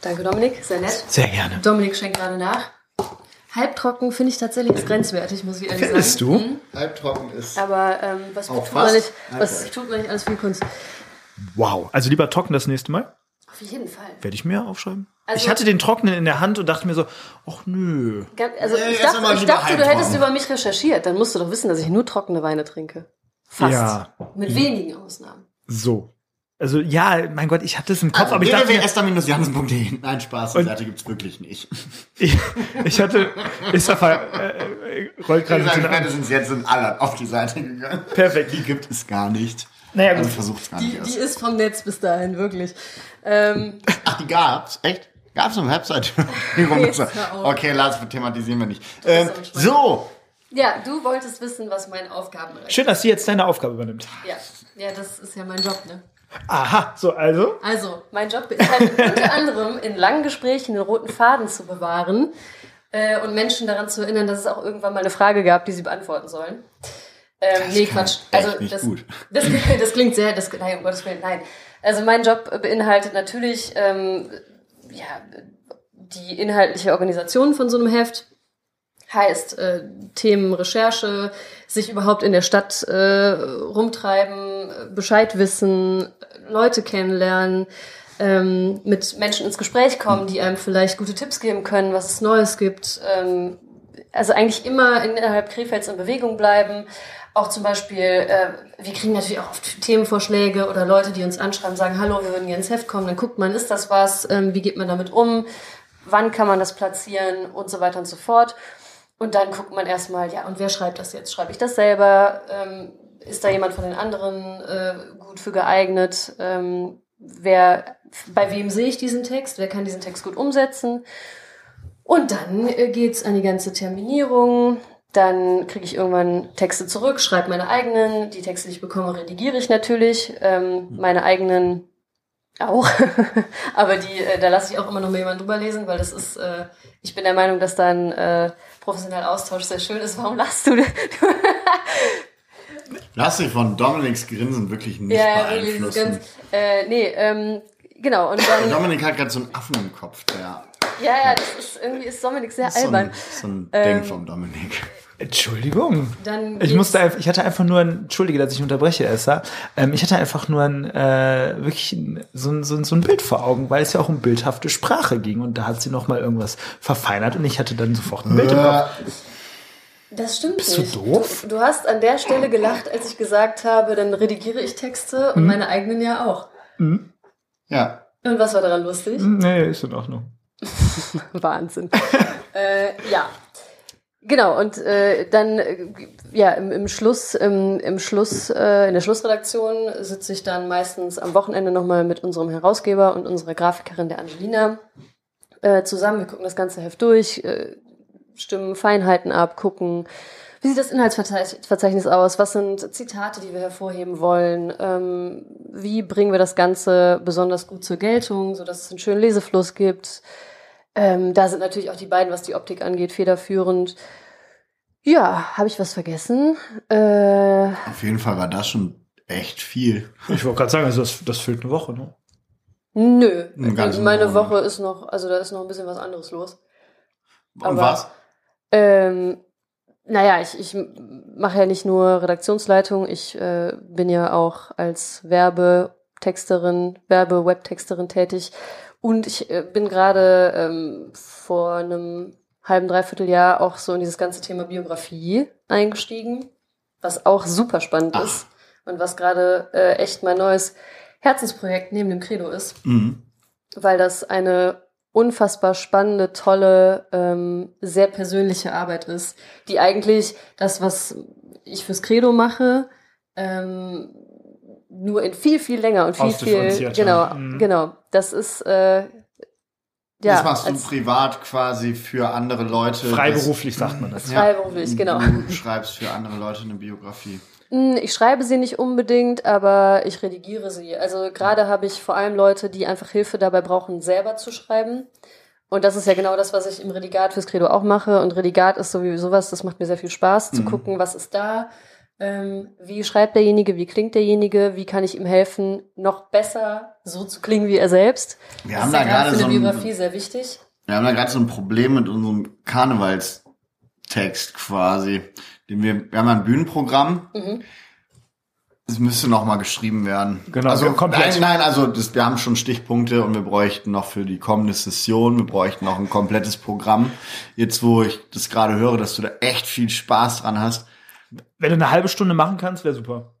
Danke, Dominik. Sehr nett. Sehr gerne. Dominik schenkt gerade nach. Halbtrocken finde ich tatsächlich ist grenzwertig, muss ich ehrlich Findest sagen. du? Mhm. Halbtrocken ist. Aber ähm, was, Auch tut man nicht, was tut man nicht alles für die Kunst? Wow. Also lieber trocken das nächste Mal. Auf jeden Fall. Werde ich mir aufschreiben. Also- ich hatte den trockenen in der Hand und dachte mir so, ach nö. Also Nee, ich dachte, ich dachte du hättest über mich recherchiert. Dann musst du doch wissen, dass ich nur trockene Weine trinke. Fast. Ja. Mit wenigen Ausnahmen. So. Also ja, mein Gott, ich hatte es im Kopf, aber ich dachte mir, www.esther-jansen.de. Nein, Spaß, die Seite gibt's wirklich nicht. ich, ich hatte, ist auf, äh, äh, rollt gerade sagen, eine- spätestens jetzt sind alle auf die Seite gegangen. Perfekt. Die gibt es gar nicht. Naja, gut. Also versucht's gar Die, nicht die ist vom Netz bis dahin, wirklich. Ähm, Ach, die gab's? Echt? Gab's eine Website? Okay, lass, thematisieren wir nicht. Ähm, so, ja, du wolltest wissen, was mein Aufgabenbereich Schön, dass sie jetzt deine Aufgabe übernimmt. Ja, ja, das ist ja mein Job, ne? Aha, so, also. Also, mein Job beinhaltet unter anderem in langen Gesprächen den roten Faden zu bewahren äh, und Menschen daran zu erinnern, dass es auch irgendwann mal eine Frage gab, die sie beantworten sollen. Ähm, nee, kann Quatsch. Also das, gut. Das, das klingt sehr, das, nein, um Gottes Willen, nein. Also mein Job beinhaltet natürlich ähm, ja, die inhaltliche Organisation von so einem Heft. Heißt äh, Themen Recherche, sich überhaupt in der Stadt äh, rumtreiben, Bescheid wissen, Leute kennenlernen, ähm, mit Menschen ins Gespräch kommen, die einem vielleicht gute Tipps geben können, was es Neues gibt. Ähm, also eigentlich immer innerhalb Krefelds in Bewegung bleiben. Auch zum Beispiel, äh, wir kriegen natürlich auch oft Themenvorschläge oder Leute, die uns anschreiben, sagen, hallo, wir würden gerne ins Heft kommen. Dann guckt man, ist das was? Ähm, wie geht man damit um? Wann kann man das platzieren? Und so weiter und so fort. Und dann guckt man erstmal, ja, und wer schreibt das jetzt? Schreibe ich das selber? Ähm, ist da jemand von den anderen äh, gut für geeignet? Ähm, wer, bei wem sehe ich diesen Text? Wer kann diesen Text gut umsetzen? Und dann äh, geht's an die ganze Terminierung. Dann kriege ich irgendwann Texte zurück, schreibe meine eigenen. Die Texte, die ich bekomme, redigiere ich natürlich. Ähm, meine eigenen auch. Aber die, äh, da lasse ich auch immer noch mal jemanden drüber lesen, weil das ist, äh, ich bin der Meinung, dass da ein äh, professioneller Austausch sehr schön ist. Warum lachst du? Lass dich von Dominiks Grinsen wirklich nicht Ja, beeinflussen. ganz, äh, nee, ähm, genau, und dann, Dominik hat gerade so einen Affen im Kopf, der ja, ja, das ist, irgendwie ist Dominik sehr so albern. ein, so ein Ähm, Ding vom Dominik. Entschuldigung. Dann Ich musste einfach, ich hatte einfach nur ein, entschuldige, dass ich unterbreche, Esther. Ähm, ich hatte einfach nur ein, äh, wirklich ein, so, ein, so, ein, so ein Bild vor Augen, weil es ja auch um bildhafte Sprache ging und da hat sie noch mal irgendwas verfeinert und ich hatte dann sofort ein Bild im Kopf. Das stimmt Bist du nicht. doof? Du, du hast an der Stelle gelacht, als ich gesagt habe, dann redigiere ich Texte Hm? und meine eigenen ja auch. Ja. Und was war daran lustig? Nee, ist in Ordnung. Wahnsinn. äh, ja. Genau, und äh, dann, äh, ja, im, im Schluss, im, im Schluss, äh, in der Schlussredaktion sitze ich dann meistens am Wochenende nochmal mit unserem Herausgeber und unserer Grafikerin, der Angelina, äh, zusammen. Wir gucken das ganze Heft durch, äh, stimmen Feinheiten ab, gucken, wie sieht das Inhaltsverzeichnis aus, was sind Zitate, die wir hervorheben wollen, ähm, wie bringen wir das Ganze besonders gut zur Geltung, sodass es einen schönen Lesefluss gibt. Ähm, da sind natürlich auch die beiden, was die Optik angeht, federführend. Ja, habe ich was vergessen? Äh, Auf jeden Fall war das schon echt viel. Ich wollte gerade sagen, also das, das füllt eine Woche, ne? nö. Ganzen Meine Monat. Woche ist noch, also da ist noch ein bisschen was anderes los. Und Aber- was? Ähm, naja, ich, ich mache ja nicht nur Redaktionsleitung, ich äh, bin ja auch als Werbetexterin, Werbe-Webtexterin tätig. Und ich äh, bin gerade ähm, vor einem halben, dreiviertel Jahr auch so in dieses ganze Thema Biografie eingestiegen, was auch super spannend Ach. ist und was gerade äh, echt mein neues Herzensprojekt neben dem Credo ist Mhm. weil das eine unfassbar spannende, tolle, ähm, sehr persönliche Arbeit ist, die eigentlich das, was ich fürs Credo mache, ähm, nur in viel, viel länger und viel, viel, genau, Mhm. genau. Das ist, äh, ja, das machst du privat quasi für andere Leute. Freiberuflich sagt man das. als freiberuflich, genau. Du schreibst für andere Leute eine Biografie. Hm, Ich schreibe sie nicht unbedingt, aber ich redigiere sie. Also gerade habe ich vor allem Leute, die einfach Hilfe dabei brauchen, selber zu schreiben. Und das ist ja genau das, was ich im Redigat fürs Credo auch mache. Und Redigat ist sowieso sowas, das macht mir sehr viel Spaß, zu Mhm. gucken, was ist da, ähm, wie schreibt derjenige, wie klingt derjenige, wie kann ich ihm helfen, noch besser so zu klingen wie er selbst. Wir das haben ist da ja gerade so eine Biografie sehr wichtig. wir haben da gerade so ein Problem mit unserem Karnevalstext quasi. Den wir, wir haben ein Bühnenprogramm. Mhm. Es müsste noch mal geschrieben werden. Genau, also komplett. Nein, nein, also das, wir haben schon Stichpunkte und wir bräuchten noch für die kommende Session, wir bräuchten noch ein komplettes Programm. Jetzt, wo ich das gerade höre, dass du da echt viel Spaß dran hast. Wenn du eine halbe Stunde machen kannst, wäre super.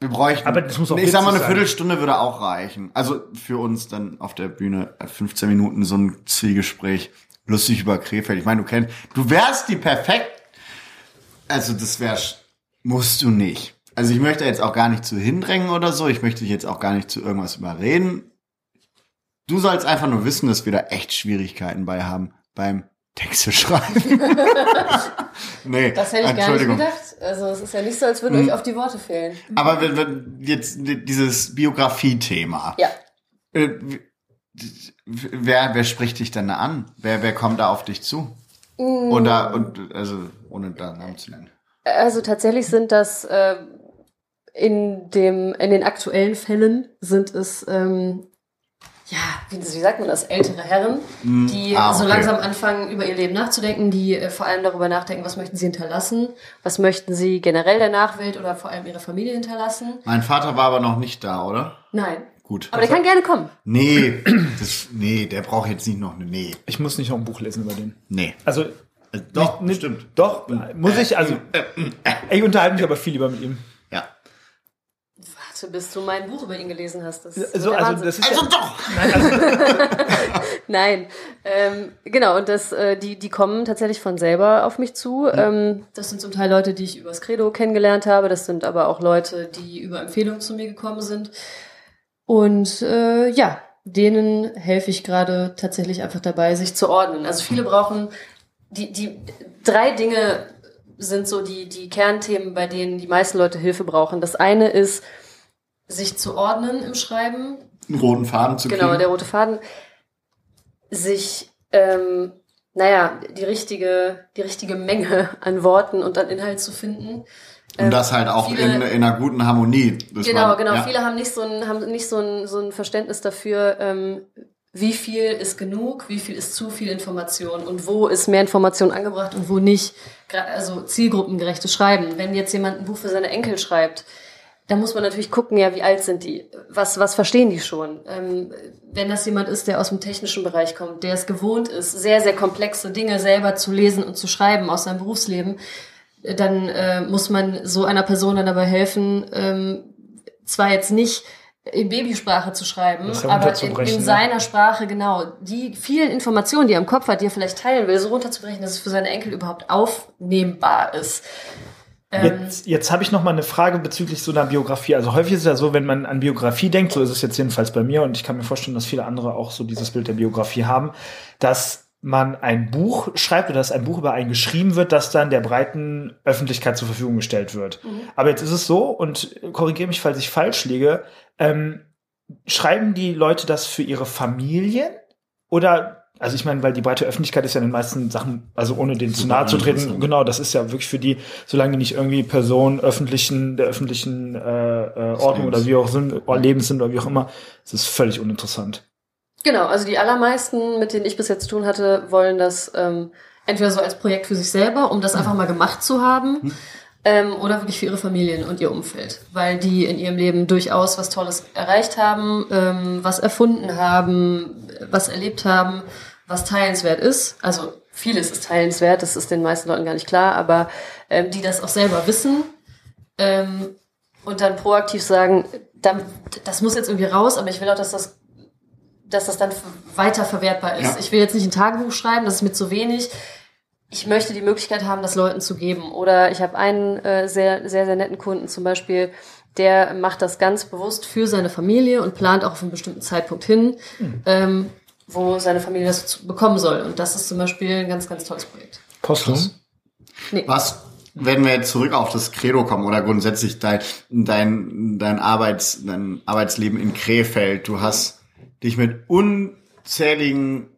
Wir bräuchten. Aber das muss auch Ich sag mal, eine sein. Viertelstunde würde auch reichen. Also für uns dann auf der Bühne äh, 15 Minuten so ein Zwiegespräch. Lustig über Krefeld. Ich meine, du kennst, du wärst die perfekt. Also das wär's, musst du nicht. Also ich möchte jetzt auch gar nicht zu hindrängen oder so. Ich möchte dich jetzt auch gar nicht zu irgendwas überreden. Du sollst einfach nur wissen, dass wir da echt Schwierigkeiten bei haben beim Texte schreiben. nee, Das hätte ich gar nicht gedacht. Also es ist ja nicht so, als würden Mhm. euch auf die Worte fehlen. Aber wenn, wenn jetzt dieses Biografie-Thema. Ja. Äh, wer, wer spricht dich denn da an? Wer, wer kommt da auf dich zu? Mm. Da, und, also, ohne da Namen zu nennen. Also tatsächlich sind das äh, in dem in den aktuellen Fällen sind es ähm, ja wie, wie sagt man das ältere Herren, die Ah, so okay. langsam anfangen über ihr Leben nachzudenken, die äh, vor allem darüber nachdenken, was möchten sie hinterlassen, was möchten sie generell der Nachwelt oder vor allem ihrer Familie hinterlassen. Mein Vater war aber noch nicht da, oder? Nein, Gut. aber der kann gerne kommen. nee, das, nee, der braucht jetzt nicht noch eine, nee, Ich muss nicht noch ein Buch lesen über den. nee. Also, Äh, doch, nicht, stimmt. Doch, muss ich, also, ich unterhalte mich aber viel lieber mit ihm. Bis du mein Buch über ihn gelesen hast. Das So, also, das ist Also ja, doch! Nein, ähm, genau, und das, äh, die, die kommen tatsächlich von selber auf mich zu. Ähm, das sind zum Teil Leute, die ich übers Credo kennengelernt habe, das sind aber auch Leute, die über Empfehlungen zu mir gekommen sind. Und äh, ja, denen helfe ich gerade tatsächlich einfach dabei, sich zu ordnen. Also viele brauchen, die, die drei Dinge sind so die, die Kernthemen, bei denen die meisten Leute Hilfe brauchen. Das eine ist, sich zu ordnen im Schreiben, Einen roten Faden zu Genau, kriegen. der rote Faden. Sich, ähm, naja, die richtige, die richtige Menge an Worten und an Inhalt zu finden. Und das halt auch viele- in, in einer guten Harmonie. Genau, war- genau. ja. Viele haben nicht so ein, haben nicht so ein, so ein Verständnis dafür, ähm, wie viel ist genug, wie viel ist zu viel Information und wo ist mehr Information angebracht und wo nicht. Also zielgruppengerechtes Schreiben. Wenn jetzt jemand ein Buch für seine Enkel schreibt, da muss man natürlich gucken, ja, wie alt sind die? Was, was verstehen die schon? Ähm, wenn das jemand ist, der aus dem technischen Bereich kommt, der es gewohnt ist, sehr, sehr komplexe Dinge selber zu lesen und zu schreiben aus seinem Berufsleben, äh, dann äh, muss man so einer Person dann dabei helfen, ähm, zwar jetzt nicht in Babysprache zu schreiben, aber in, in ne? seiner Sprache genau die vielen Informationen, die er im Kopf hat, die er vielleicht teilen will, so runterzubrechen, dass es für seine Enkel überhaupt aufnehmbar ist. Ähm, Jetzt, jetzt habe ich noch mal eine Frage bezüglich so einer Biografie. Also häufig ist es ja so, wenn man an Biografie denkt, so ist es jetzt jedenfalls bei mir und ich kann mir vorstellen, dass viele andere auch so dieses Bild der Biografie haben, dass man ein Buch schreibt oder dass ein Buch über einen geschrieben wird, das dann der breiten Öffentlichkeit zur Verfügung gestellt wird. Aber jetzt ist es so, und korrigiere mich, falls ich falsch liege, ähm, schreiben die Leute das für ihre Familien oder also ich meine, weil die breite Öffentlichkeit ist ja in den meisten Sachen, also ohne denen zu nahe zu treten, genau, das ist ja wirklich für die, solange die nicht irgendwie Personen öffentlichen, der öffentlichen äh, äh, Ordnung oder wie auch sind, oder Lebens sind oder wie auch immer, es ist völlig uninteressant. Genau, also die allermeisten, mit denen ich bis jetzt zu tun hatte, wollen das ähm, entweder so als Projekt für sich selber, um das einfach mal gemacht zu haben, ähm, oder wirklich für ihre Familien und ihr Umfeld, weil die in ihrem Leben durchaus was Tolles erreicht haben, ähm, was erfunden haben, was erlebt haben, was teilenswert ist. Also vieles ist teilenswert, das ist den meisten Leuten gar nicht klar, aber ähm, die das auch selber wissen ähm, und dann proaktiv sagen, dann, das muss jetzt irgendwie raus, aber ich will auch, dass das dass das dann weiter verwertbar ist. Ja. Ich will jetzt nicht ein Tagebuch schreiben, das ist mir zu wenig. Ich möchte die Möglichkeit haben, das Leuten zu geben. Oder ich habe einen äh, sehr, sehr, sehr netten Kunden zum Beispiel, der macht das ganz bewusst für seine Familie und plant auch auf einen bestimmten Zeitpunkt hin, ähm, wo seine Familie das zu- bekommen soll. Und das ist zum Beispiel ein ganz, ganz tolles Projekt. Postum? Nee. Was, wenn wir jetzt zurück auf das Credo kommen oder grundsätzlich dein, dein, dein, Arbeits, dein Arbeitsleben in Krefeld, du hast dich mit unzähligen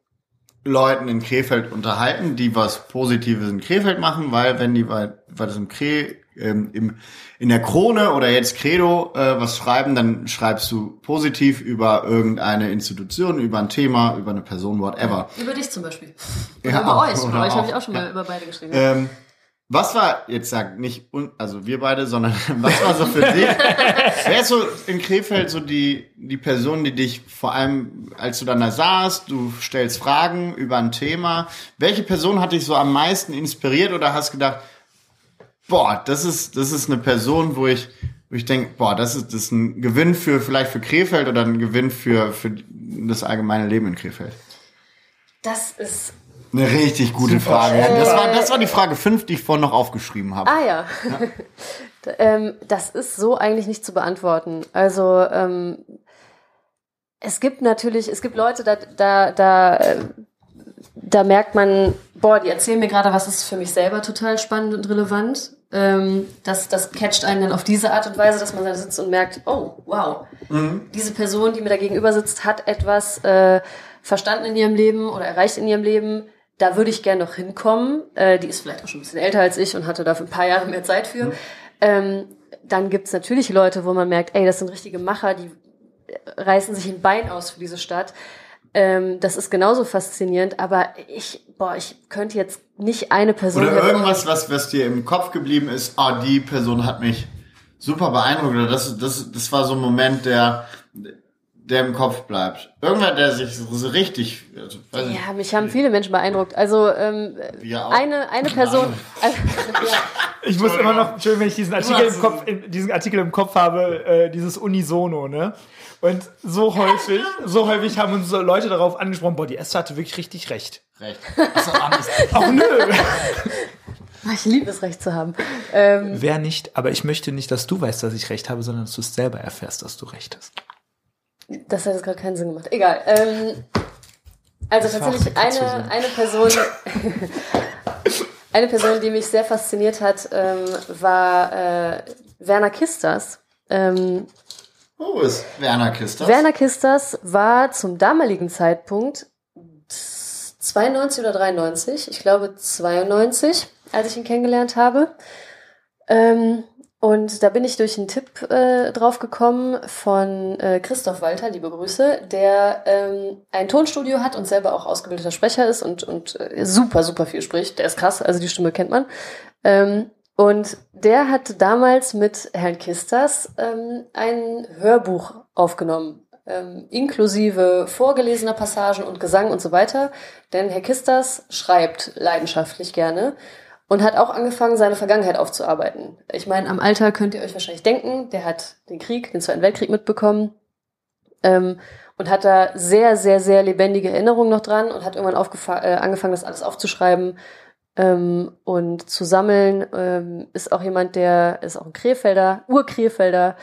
Leuten in Krefeld unterhalten, die was Positives in Krefeld machen, weil wenn die bei, bei diesem Kre, ähm, im, in der Krone oder jetzt Credo äh, was schreiben, dann schreibst du positiv über irgendeine Institution, über ein Thema, über eine Person, whatever. Über dich zum Beispiel. Ja, über euch. Über euch habe ich auch, auch schon mal ja. über beide geschrieben. Ähm, was war, jetzt sag nicht, un, also wir beide, sondern was war so für dich? Wer ist so in Krefeld so die, die Person, die dich vor allem, als du dann da saßt, du stellst Fragen über ein Thema, welche Person hat dich so am meisten inspiriert oder hast gedacht, boah, das ist, das ist eine Person, wo ich, wo ich denke, boah, das ist, das ist ein Gewinn für, vielleicht für Krefeld oder ein Gewinn für, für das allgemeine Leben in Krefeld? Das ist Eine richtig gute Frage. Das war, das war die Frage 5, die ich vorhin noch aufgeschrieben habe. Ah ja. D- ähm, das ist so eigentlich nicht zu beantworten. Also ähm, es gibt natürlich, es gibt Leute, da, da, da, äh, da merkt man, boah, die erzählen mir gerade, was ist für mich selber total spannend und relevant. Ähm, das, das catcht einen dann auf diese Art und Weise, dass man da sitzt und merkt, oh, wow, diese Person, die mir da gegenüber sitzt, hat etwas äh, verstanden in ihrem Leben oder erreicht in ihrem Leben. Da würde ich gerne noch hinkommen. Äh, die ist vielleicht auch schon ein bisschen älter als ich und hatte dafür ein paar Jahre mehr Zeit für. Ähm, dann gibt's natürlich Leute, wo man merkt, ey, das sind richtige Macher, die reißen sich ein Bein aus für diese Stadt. Ähm, das ist genauso faszinierend, aber ich, boah, ich könnte jetzt nicht eine Person Oder irgendwas, was, was dir im Kopf geblieben ist, ah, die Person hat mich super beeindruckt. Oder das, das, das war so ein Moment, der, der im Kopf bleibt. Irgendwer, der sich so richtig, also, weiß nicht, Ja, mich haben viele Menschen beeindruckt. Also ähm, Wir auch. eine eine Person. Also, ja. Ich muss immer noch, Entschuldigung, wenn ich diesen Artikel im Kopf, in, diesen Artikel im Kopf habe, äh, dieses Unisono, ne? Und so häufig, so häufig haben uns Leute darauf angesprochen, boah, die Esther hatte wirklich richtig recht. recht. Achso. Ach nö. Ich liebe es, Recht zu haben. Ähm, Wer nicht, aber ich möchte nicht, dass du weißt, dass ich recht habe, sondern dass du es selber erfährst, dass du recht hast. Das hat jetzt gerade keinen Sinn gemacht. Egal. Ähm, also Das tatsächlich eine, eine Person, eine Person, die mich sehr fasziniert hat, ähm, war äh, Werner Kisters. Ähm, Wo ist Werner Kister? Werner Kisters war zum damaligen Zeitpunkt 92 oder 93, ich glaube 92, als ich ihn kennengelernt habe. Ähm, Und da bin ich durch einen Tipp äh, drauf gekommen von äh, Christoph Walter, liebe Grüße, der ähm, ein Tonstudio hat und selber auch ausgebildeter Sprecher ist und, und äh, super, super viel spricht. Der ist krass, also die Stimme kennt man. Ähm, und der hat damals mit Herrn Kistas ähm, ein Hörbuch aufgenommen, ähm, inklusive vorgelesener Passagen und Gesang und so weiter. Denn Herr Kistas schreibt leidenschaftlich gerne und hat auch angefangen, seine Vergangenheit aufzuarbeiten. Ich meine, am Alter könnt ihr euch wahrscheinlich denken, der hat den Krieg, den Zweiten Weltkrieg mitbekommen ähm, und hat da sehr, sehr, sehr lebendige Erinnerungen noch dran und hat irgendwann äh, angefangen, das alles aufzuschreiben ähm, und zu sammeln. Ähm, ist auch jemand, der ist auch ein Krefelder, Urkrefelder,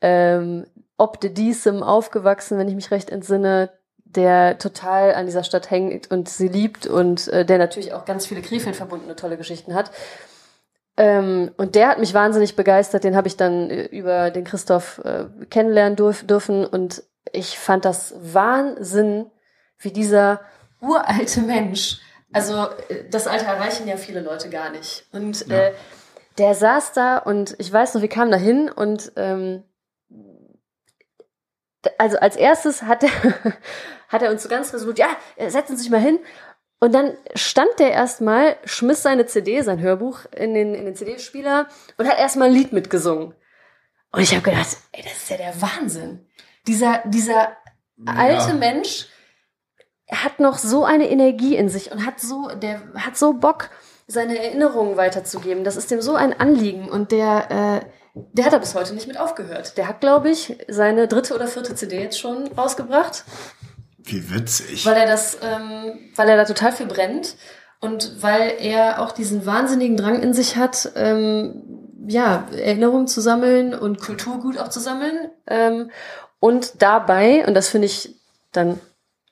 ähm, ob de diesem aufgewachsen, wenn ich mich recht entsinne, der total an dieser Stadt hängt und sie liebt und äh, der natürlich auch ganz viele Krefeld verbundene tolle Geschichten hat. Ähm, und der hat mich wahnsinnig begeistert. Den habe ich dann äh, über den Christoph äh, kennenlernen durf dürfen und ich fand das Wahnsinn, wie dieser uralte Mensch, also äh, das Alter erreichen ja viele Leute gar nicht. Und ja. äh, der saß da und ich weiß noch, wir kamen da hin und ähm, also als erstes hat er, hat er uns so ganz resolut, ja, setzen Sie sich mal hin. Und dann stand der erstmal, schmiss seine CD, sein Hörbuch in den, in den CD-Spieler und hat erstmal ein Lied mitgesungen. Und ich habe gedacht, ey, das ist ja der Wahnsinn. Dieser, dieser ja. alte Mensch hat noch so eine Energie in sich und hat so, der hat so Bock, seine Erinnerungen weiterzugeben. Das ist dem so ein Anliegen und der, äh, der hat da bis heute nicht mit aufgehört. Der hat, glaube ich, seine dritte oder vierte CD jetzt schon rausgebracht. Wie witzig. Weil er das, ähm, weil er da total viel brennt und weil er auch diesen wahnsinnigen Drang in sich hat, ähm, ja, Erinnerungen zu sammeln und Kulturgut auch zu sammeln. Ähm, und dabei, und das finde ich, dann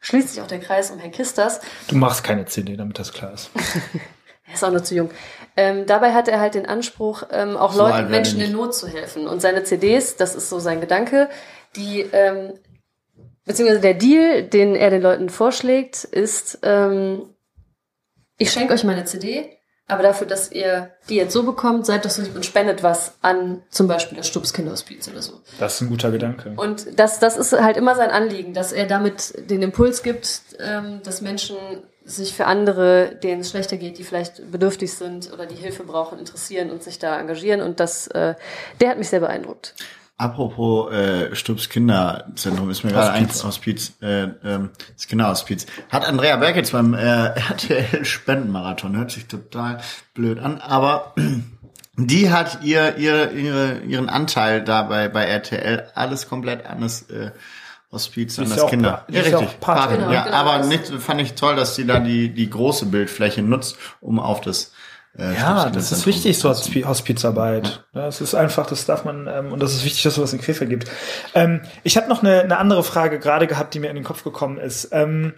schließt sich auch der Kreis um Herrn Kisters. Du machst keine CD, damit das klar ist. er ist auch noch zu jung. Ähm, dabei hat er halt den Anspruch, ähm, auch so Leuten, Menschen in Not zu helfen. Und seine CDs, das ist so sein Gedanke, die, ähm, beziehungsweise der Deal, den er den Leuten vorschlägt, ist, ähm, ich schenke euch meine CD, aber dafür, dass ihr die jetzt so bekommt, seid doch so lieb und spendet was an zum Beispiel das Stubbs Kinderhospiz oder so. Das ist ein guter Gedanke. Und das, das ist halt immer sein Anliegen, dass er damit den Impuls gibt, ähm, dass Menschen sich für andere, denen es schlechter geht, die vielleicht bedürftig sind oder die Hilfe brauchen, interessieren und sich da engagieren. Und das, äh, der hat mich sehr beeindruckt. Apropos äh, Stubbs Kinderzentrum ist mir gerade ein Hospiz, äh, ähm, das Kinderhospiz. Hat Andrea Berg jetzt beim äh, RTL Spendenmarathon, hört sich total blöd an, aber die hat ihr, ihre, ihre, ihren Anteil dabei bei RTL alles komplett anders äh, Hospiz an das Kinder. Ja, richtig. Patin. Genau, ja, genau, aber nicht, fand ich toll, dass sie da die, die große Bildfläche nutzt, um auf das äh, ja, das ist wichtig, so Hospizarbeit. Ja. Das ist einfach, das darf man, ähm, und das ist wichtig, dass es sowas in Krefeld gibt. Ähm, ich habe noch eine, eine andere Frage gerade gehabt, die mir in den Kopf gekommen ist. Ähm,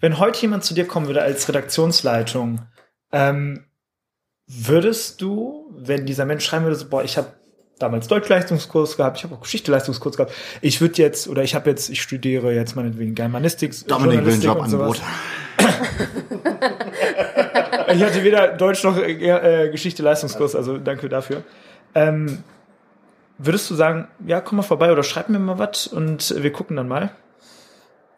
wenn heute jemand zu dir kommen würde als Redaktionsleitung, ähm, würdest du, wenn dieser Mensch schreiben würde, so, boah, ich habe damals Deutschleistungskurs gehabt, ich habe auch Geschichte-Leistungskurs gehabt. Ich würde jetzt, oder ich habe jetzt, ich studiere jetzt meinetwegen Germanistik. Dominik will ein Jobangebot. ich hatte weder Deutsch noch äh, Geschichte-Leistungskurs, also danke dafür. Ähm, würdest du sagen, ja, komm mal vorbei oder schreib mir mal was und wir gucken dann mal?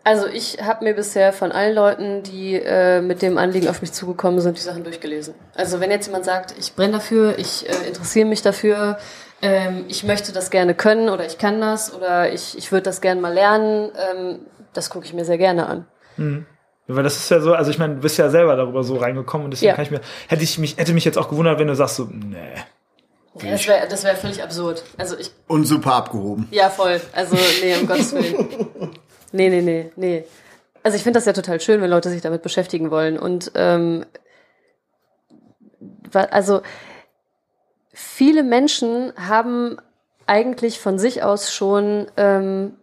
Also ich habe mir bisher von allen Leuten, die äh, mit dem Anliegen auf mich zugekommen sind, die Sachen durchgelesen. Also wenn jetzt jemand sagt, ich brenne dafür, ich äh, interessiere mich dafür, ähm, ich möchte das gerne können oder ich kann das oder ich, ich würde das gerne mal lernen, ähm, das gucke ich mir sehr gerne an. Mhm. Weil das ist ja so, also ich meine, du bist ja selber darüber so reingekommen und deswegen ja. kann ich mir, hätte ich mich, hätte mich jetzt auch gewundert, wenn du sagst so, nee. Ja, das wäre das wär völlig absurd. Also ich. Und super abgehoben. Ja, voll. Also, nee, um Gottes Willen. Nee, nee, nee, nee. Also ich finde das ja total schön, wenn Leute sich damit beschäftigen wollen. Und ähm, also viele Menschen haben eigentlich von sich aus schon, ähm,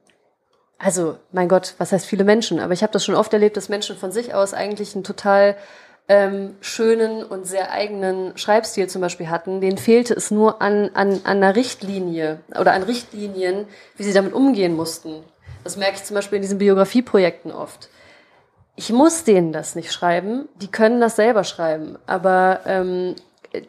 also mein Gott, was heißt viele Menschen? Aber ich habe das schon oft erlebt, dass Menschen von sich aus eigentlich einen total ähm, schönen und sehr eigenen Schreibstil zum Beispiel hatten. Denen fehlte es nur an, an, an einer Richtlinie oder an Richtlinien, wie sie damit umgehen mussten. Das merke ich zum Beispiel in diesen Biografieprojekten oft. Ich muss denen das nicht schreiben, die können das selber schreiben. Aber ähm,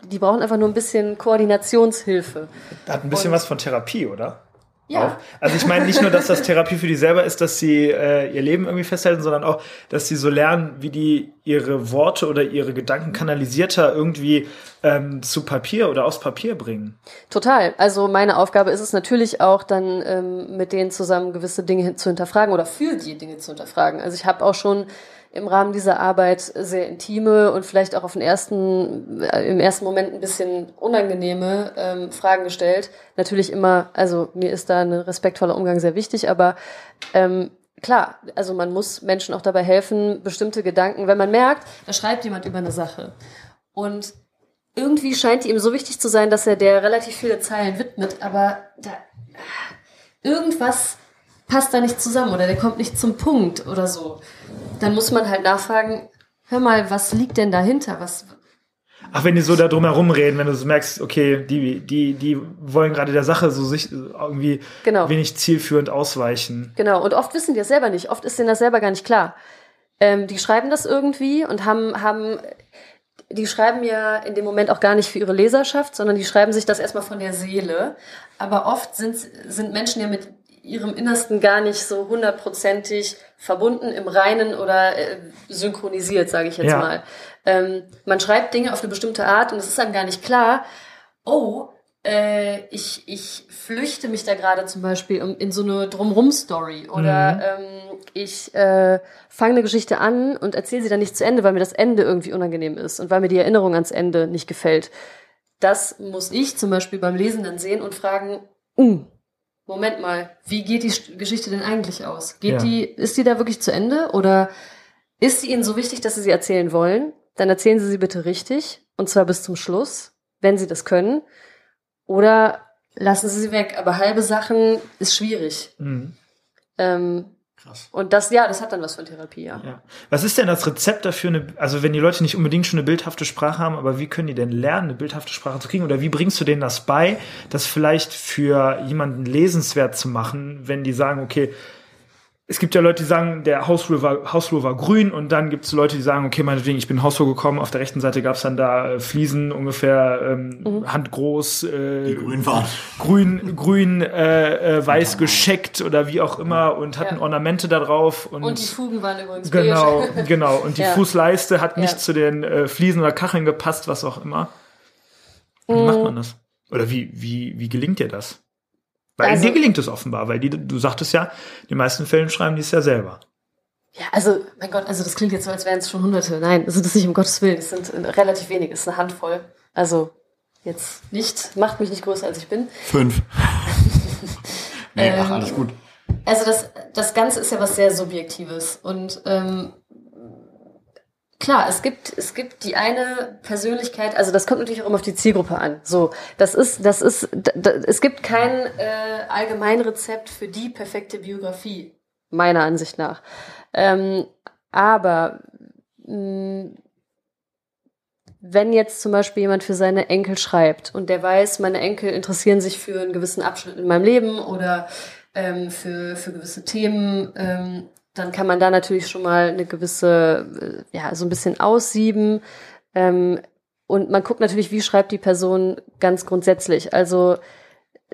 die brauchen einfach nur ein bisschen Koordinationshilfe. Hat ein bisschen Und- was von Therapie, oder? Ja. Auch. Also ich meine nicht nur, dass das Therapie für die selber ist, dass sie äh, ihr Leben irgendwie festhalten, sondern auch, dass sie so lernen, wie die ihre Worte oder ihre Gedanken kanalisierter irgendwie ähm, zu Papier oder aufs Papier bringen. Total. Also meine Aufgabe ist es natürlich auch dann ähm, mit denen zusammen gewisse Dinge hin- zu hinterfragen oder für die Dinge zu hinterfragen. Also ich habe auch schon im Rahmen dieser Arbeit sehr intime und vielleicht auch auf den ersten, äh, im ersten Moment ein bisschen unangenehme ähm, Fragen gestellt. Natürlich immer, also mir ist da ein respektvoller Umgang sehr wichtig, aber ähm, klar, also man muss Menschen auch dabei helfen, bestimmte Gedanken, wenn man merkt, da schreibt jemand über eine Sache und irgendwie scheint die ihm so wichtig zu sein, dass er der relativ viele Zeilen widmet, aber da irgendwas passt da nicht zusammen oder der kommt nicht zum Punkt oder so. Dann muss man halt nachfragen, hör mal, was liegt denn dahinter? Was Ach, wenn die so da drum herum reden, wenn du so merkst, okay, die, die, die wollen gerade der Sache so sich irgendwie Genau. wenig zielführend ausweichen. Genau, und oft wissen die das selber nicht. Oft ist denen das selber gar nicht klar. Ähm, die schreiben das irgendwie und haben, haben, die schreiben ja in dem Moment auch gar nicht für ihre Leserschaft, sondern die schreiben sich das erstmal von der Seele. Aber oft sind, sind Menschen ja mit ihrem Innersten gar nicht so hundertprozentig verbunden im Reinen oder äh, synchronisiert, sage ich jetzt Ja. mal. Ähm, man schreibt Dinge auf eine bestimmte Art und es ist einem gar nicht klar, oh, äh, ich, ich flüchte mich da gerade zum Beispiel um- in so eine Drumrum-Story oder ähm, ich äh, fange eine Geschichte an und erzähle sie dann nicht zu Ende, weil mir das Ende irgendwie unangenehm ist und weil mir die Erinnerung ans Ende nicht gefällt. Das muss ich zum Beispiel beim Lesen dann sehen und fragen, uh, Moment mal, wie geht die Geschichte denn eigentlich aus? Geht Ja. die, ist die da wirklich zu Ende oder ist sie Ihnen so wichtig, dass Sie sie erzählen wollen? Dann erzählen Sie sie bitte richtig und zwar bis zum Schluss, wenn Sie das können. Oder lassen Sie sie weg. Aber halbe Sachen ist schwierig. Mhm. Ähm, Krass. und das, ja, das hat dann was von Therapie, ja. Ja. Was ist denn das Rezept dafür, eine, also wenn die Leute nicht unbedingt schon eine bildhafte Sprache haben, aber wie können die denn lernen, eine bildhafte Sprache zu kriegen? Oder wie bringst du denen das bei, das vielleicht für jemanden lesenswert zu machen, wenn die sagen, okay, es gibt ja Leute, die sagen, der Hausflur war, Hausflur war grün und dann gibt es Leute, die sagen, okay, meinetwegen, ich bin Hausflur gekommen, auf der rechten Seite gab es dann da äh, Fliesen ungefähr ähm, handgroß, äh, Die grün waren. grün, grün, äh, äh, weiß gescheckt oder wie auch immer und hatten Ja. Ornamente da drauf und, Und die Fugen waren übrigens genau, beige. genau und die Ja. Fußleiste hat nicht Ja. zu den äh, Fliesen oder Kacheln gepasst, was auch immer. Wie Mm. macht man das? Oder wie wie wie gelingt dir das? Weil Also- dir gelingt es offenbar, weil die, du sagtest ja, in den meisten Fällen schreiben die es ja selber. Ja, also, mein Gott, also das klingt jetzt so, als wären es schon Hunderte. Nein, das ist nicht um Gottes Willen. Es sind äh, relativ wenig, es ist eine Handvoll. Also, jetzt nicht, macht mich nicht größer, als ich bin. Fünf. nee, ach, Ähm, alles gut. Also das, das Ganze ist ja was sehr Subjektives. Und ähm, klar, es gibt, es gibt die eine Persönlichkeit, also das kommt natürlich auch immer auf die Zielgruppe an. So, das ist, das ist, d- d- es gibt kein äh, Allgemeinrezept für die perfekte Biografie, meiner Ansicht nach. Ähm, aber mh, wenn jetzt zum Beispiel jemand für seine Enkel schreibt und der weiß, meine Enkel interessieren sich für einen gewissen Abschnitt in meinem Leben oder ähm, für, für gewisse Themen, ähm, dann kann man da natürlich schon mal eine gewisse, äh, ja, so ein bisschen aussieben. Ähm, und man guckt natürlich, wie schreibt die Person ganz grundsätzlich. Also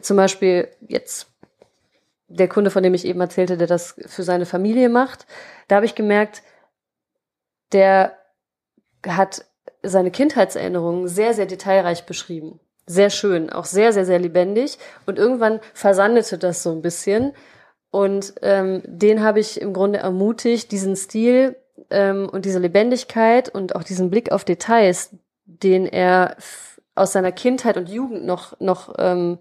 zum Beispiel jetzt der Kunde, von dem ich eben erzählte, der das für seine Familie macht, da habe ich gemerkt, der hat seine Kindheitserinnerungen sehr, sehr detailreich beschrieben. Sehr schön, auch sehr, sehr, sehr lebendig. Und irgendwann versandete das so ein bisschen. Und ähm, den habe ich im Grunde ermutigt, diesen Stil ähm, und diese Lebendigkeit und auch diesen Blick auf Details, den er aus seiner Kindheit und Jugend noch, noch ähm,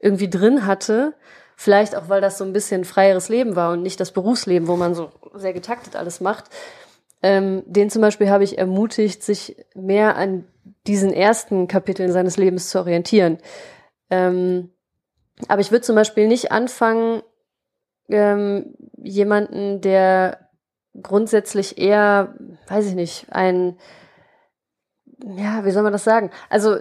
irgendwie drin hatte, vielleicht auch, weil das so ein bisschen freieres Leben war und nicht das Berufsleben, wo man so sehr getaktet alles macht, ähm, den zum Beispiel habe ich ermutigt, sich mehr an diesen ersten Kapiteln seines Lebens zu orientieren. Ähm, aber ich würde zum Beispiel nicht anfangen, ähm, jemanden, der grundsätzlich eher, weiß ich nicht, ein, ja, wie soll man das sagen? Also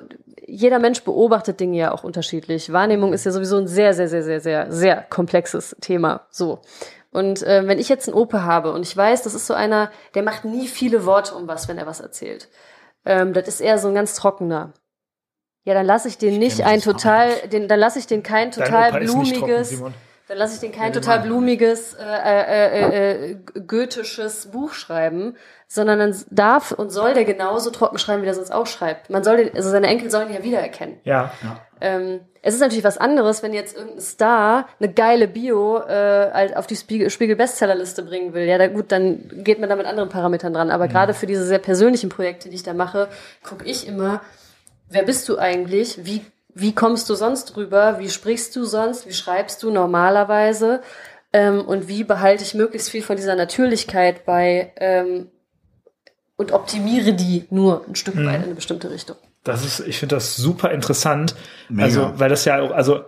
jeder Mensch beobachtet Dinge ja auch unterschiedlich. Wahrnehmung ist ja sowieso ein sehr, sehr, sehr, sehr, sehr, sehr komplexes Thema. So. Und äh, wenn ich jetzt einen Opa habe und ich weiß, das ist so einer, der macht nie viele Worte um was, wenn er was erzählt. Ähm, das ist eher so ein ganz trockener. Ja, dann lasse ich den nicht kenn ein total, den, dann lasse ich den kein total nicht trocken, blumiges, Simon. Dann lasse ich den kein Ja, total blumiges, äh, äh, äh, äh, goethisches Buch schreiben, sondern dann darf und soll der genauso trocken schreiben, wie der sonst auch schreibt. Man soll den, also seine Enkel sollen ihn ja wiedererkennen. Ja. Ähm, es ist natürlich was anderes, wenn jetzt irgendein Star eine geile Bio äh, halt auf die Spiegel, Spiegel Bestsellerliste bringen will. Ja, da, gut, dann geht man da mit anderen Parametern dran. Aber gerade für diese sehr persönlichen Projekte, die ich da mache, gucke ich immer, wer bist du eigentlich? Wie, wie kommst du sonst rüber? Wie sprichst du sonst? Wie schreibst du normalerweise? Ähm, und wie behalte ich möglichst viel von dieser Natürlichkeit bei ähm, und optimiere die nur ein Stück weit in eine bestimmte Richtung. Das ist, ich finde das super interessant. Mega. Also, weil das ja auch, also,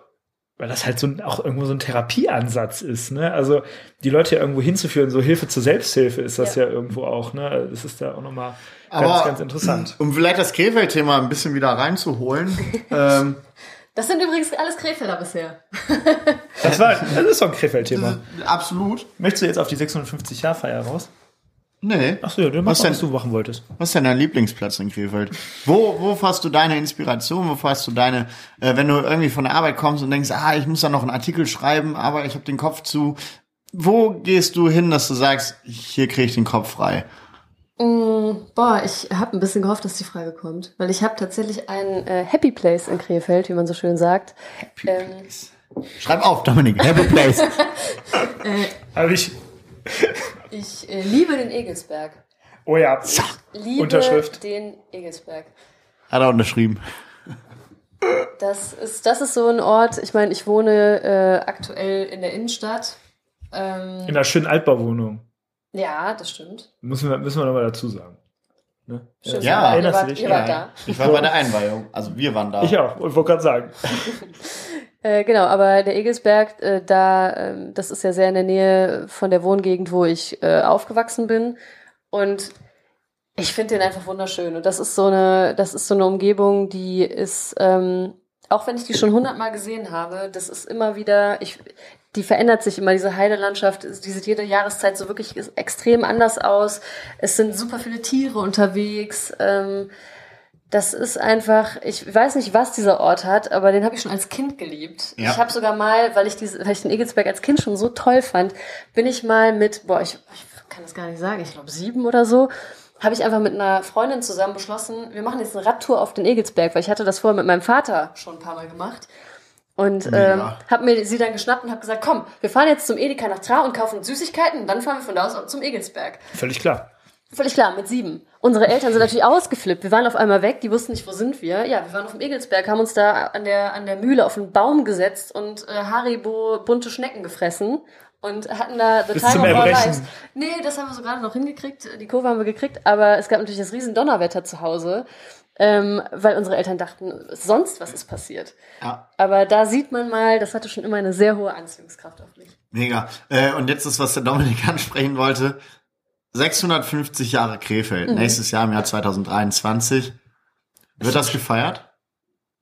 weil das halt so ein, auch irgendwo so ein Therapieansatz ist, ne? Also, die Leute ja irgendwo hinzuführen, so Hilfe zur Selbsthilfe ist das ja, Ja. irgendwo auch, ne? Das ist ja auch nochmal Aber- ganz, ganz interessant. Um vielleicht das Krefeld-Thema ein bisschen wieder reinzuholen. ähm, Das sind übrigens alles Krefelder bisher. Das war, das ist so ein Krefeld-Thema. absolut. Möchtest du jetzt auf die 650-Jahr-Feier raus? Nee. Ach so, ja, dann Was mach, denn? was du machen wolltest. Was ist denn dein Lieblingsplatz in Krefeld? Wo, wo hast du deine Inspiration? Wo hast du deine, äh, wenn du irgendwie von der Arbeit kommst und denkst, ah, ich muss da noch einen Artikel schreiben, aber ich habe den Kopf zu. Wo gehst du hin, dass du sagst, hier kriege ich den Kopf frei? Mm, boah, ich habe ein bisschen gehofft, dass die Frage kommt, weil ich habe tatsächlich einen äh, Happy Place in Krefeld, wie man so schön sagt. Ähm, Schreib auf, Dominik. Happy Place. Habe ich. ich äh, liebe den Egelsberg. Oh ja. Liebe Unterschrift. den Egelsberg. Hat er unterschrieben. Das ist, das ist so ein Ort, ich meine, ich wohne äh, aktuell in der Innenstadt. Ähm, In einer schönen Altbauwohnung. Ja, das stimmt. Müssen wir, müssen wir nochmal dazu sagen. Ne? Stimmt. Ja, ihr erinnerst wart, du dich? ihr wart Ja, da. Ich war bei der Einweihung. Also wir waren da. Ich auch, und wollte gerade sagen. Äh, genau, aber der Egelsberg, äh, da, ähm, das ist ja sehr in der Nähe von der Wohngegend, wo ich äh, aufgewachsen bin. Und ich finde den einfach wunderschön. Und das ist so eine, das ist so eine Umgebung, die ist, ähm, auch wenn ich die schon hundertmal gesehen habe, das ist immer wieder, ich, die verändert sich immer, diese Heidelandschaft, die sieht jede Jahreszeit so wirklich extrem anders aus. Es sind super viele Tiere unterwegs. Ähm, das ist einfach, ich weiß nicht, was dieser Ort hat, aber den habe ich schon als Kind geliebt. Ja. Ich habe sogar mal, weil ich, diese, weil ich den Egelsberg als Kind schon so toll fand, bin ich mal mit, boah, ich, ich kann das gar nicht sagen, ich glaube sieben oder so, habe ich einfach mit einer Freundin zusammen beschlossen, wir machen jetzt eine Radtour auf den Egelsberg, weil ich hatte das vorher mit meinem Vater schon ein paar Mal gemacht. Und ähm, Mega. habe mir sie dann geschnappt und habe gesagt, komm, wir fahren jetzt zum Edeka nach Tra und kaufen Süßigkeiten und dann fahren wir von da aus zum Egelsberg. Völlig klar. Völlig klar, mit sieben. Unsere Eltern sind natürlich ausgeflippt. Wir waren auf einmal weg, die wussten nicht, wo sind wir. Ja, wir waren auf dem Egelsberg, haben uns da an der, an der Mühle auf einen Baum gesetzt und äh, Haribo bunte Schnecken gefressen und hatten da the Bis time of our lives. Nee, das haben wir so gerade noch hingekriegt. Die Kurve haben wir gekriegt, aber es gab natürlich das riesen Donnerwetter zu Hause, ähm, weil unsere Eltern dachten, sonst was ist passiert. Ja, Aber da sieht man mal, das hatte schon immer eine sehr hohe Anziehungskraft auf mich. mega. Äh, und jetzt ist, was der Dominik ansprechen wollte. 650 Jahre Krefeld. Mhm. Nächstes Jahr im Jahr 2023. Wird das gefeiert?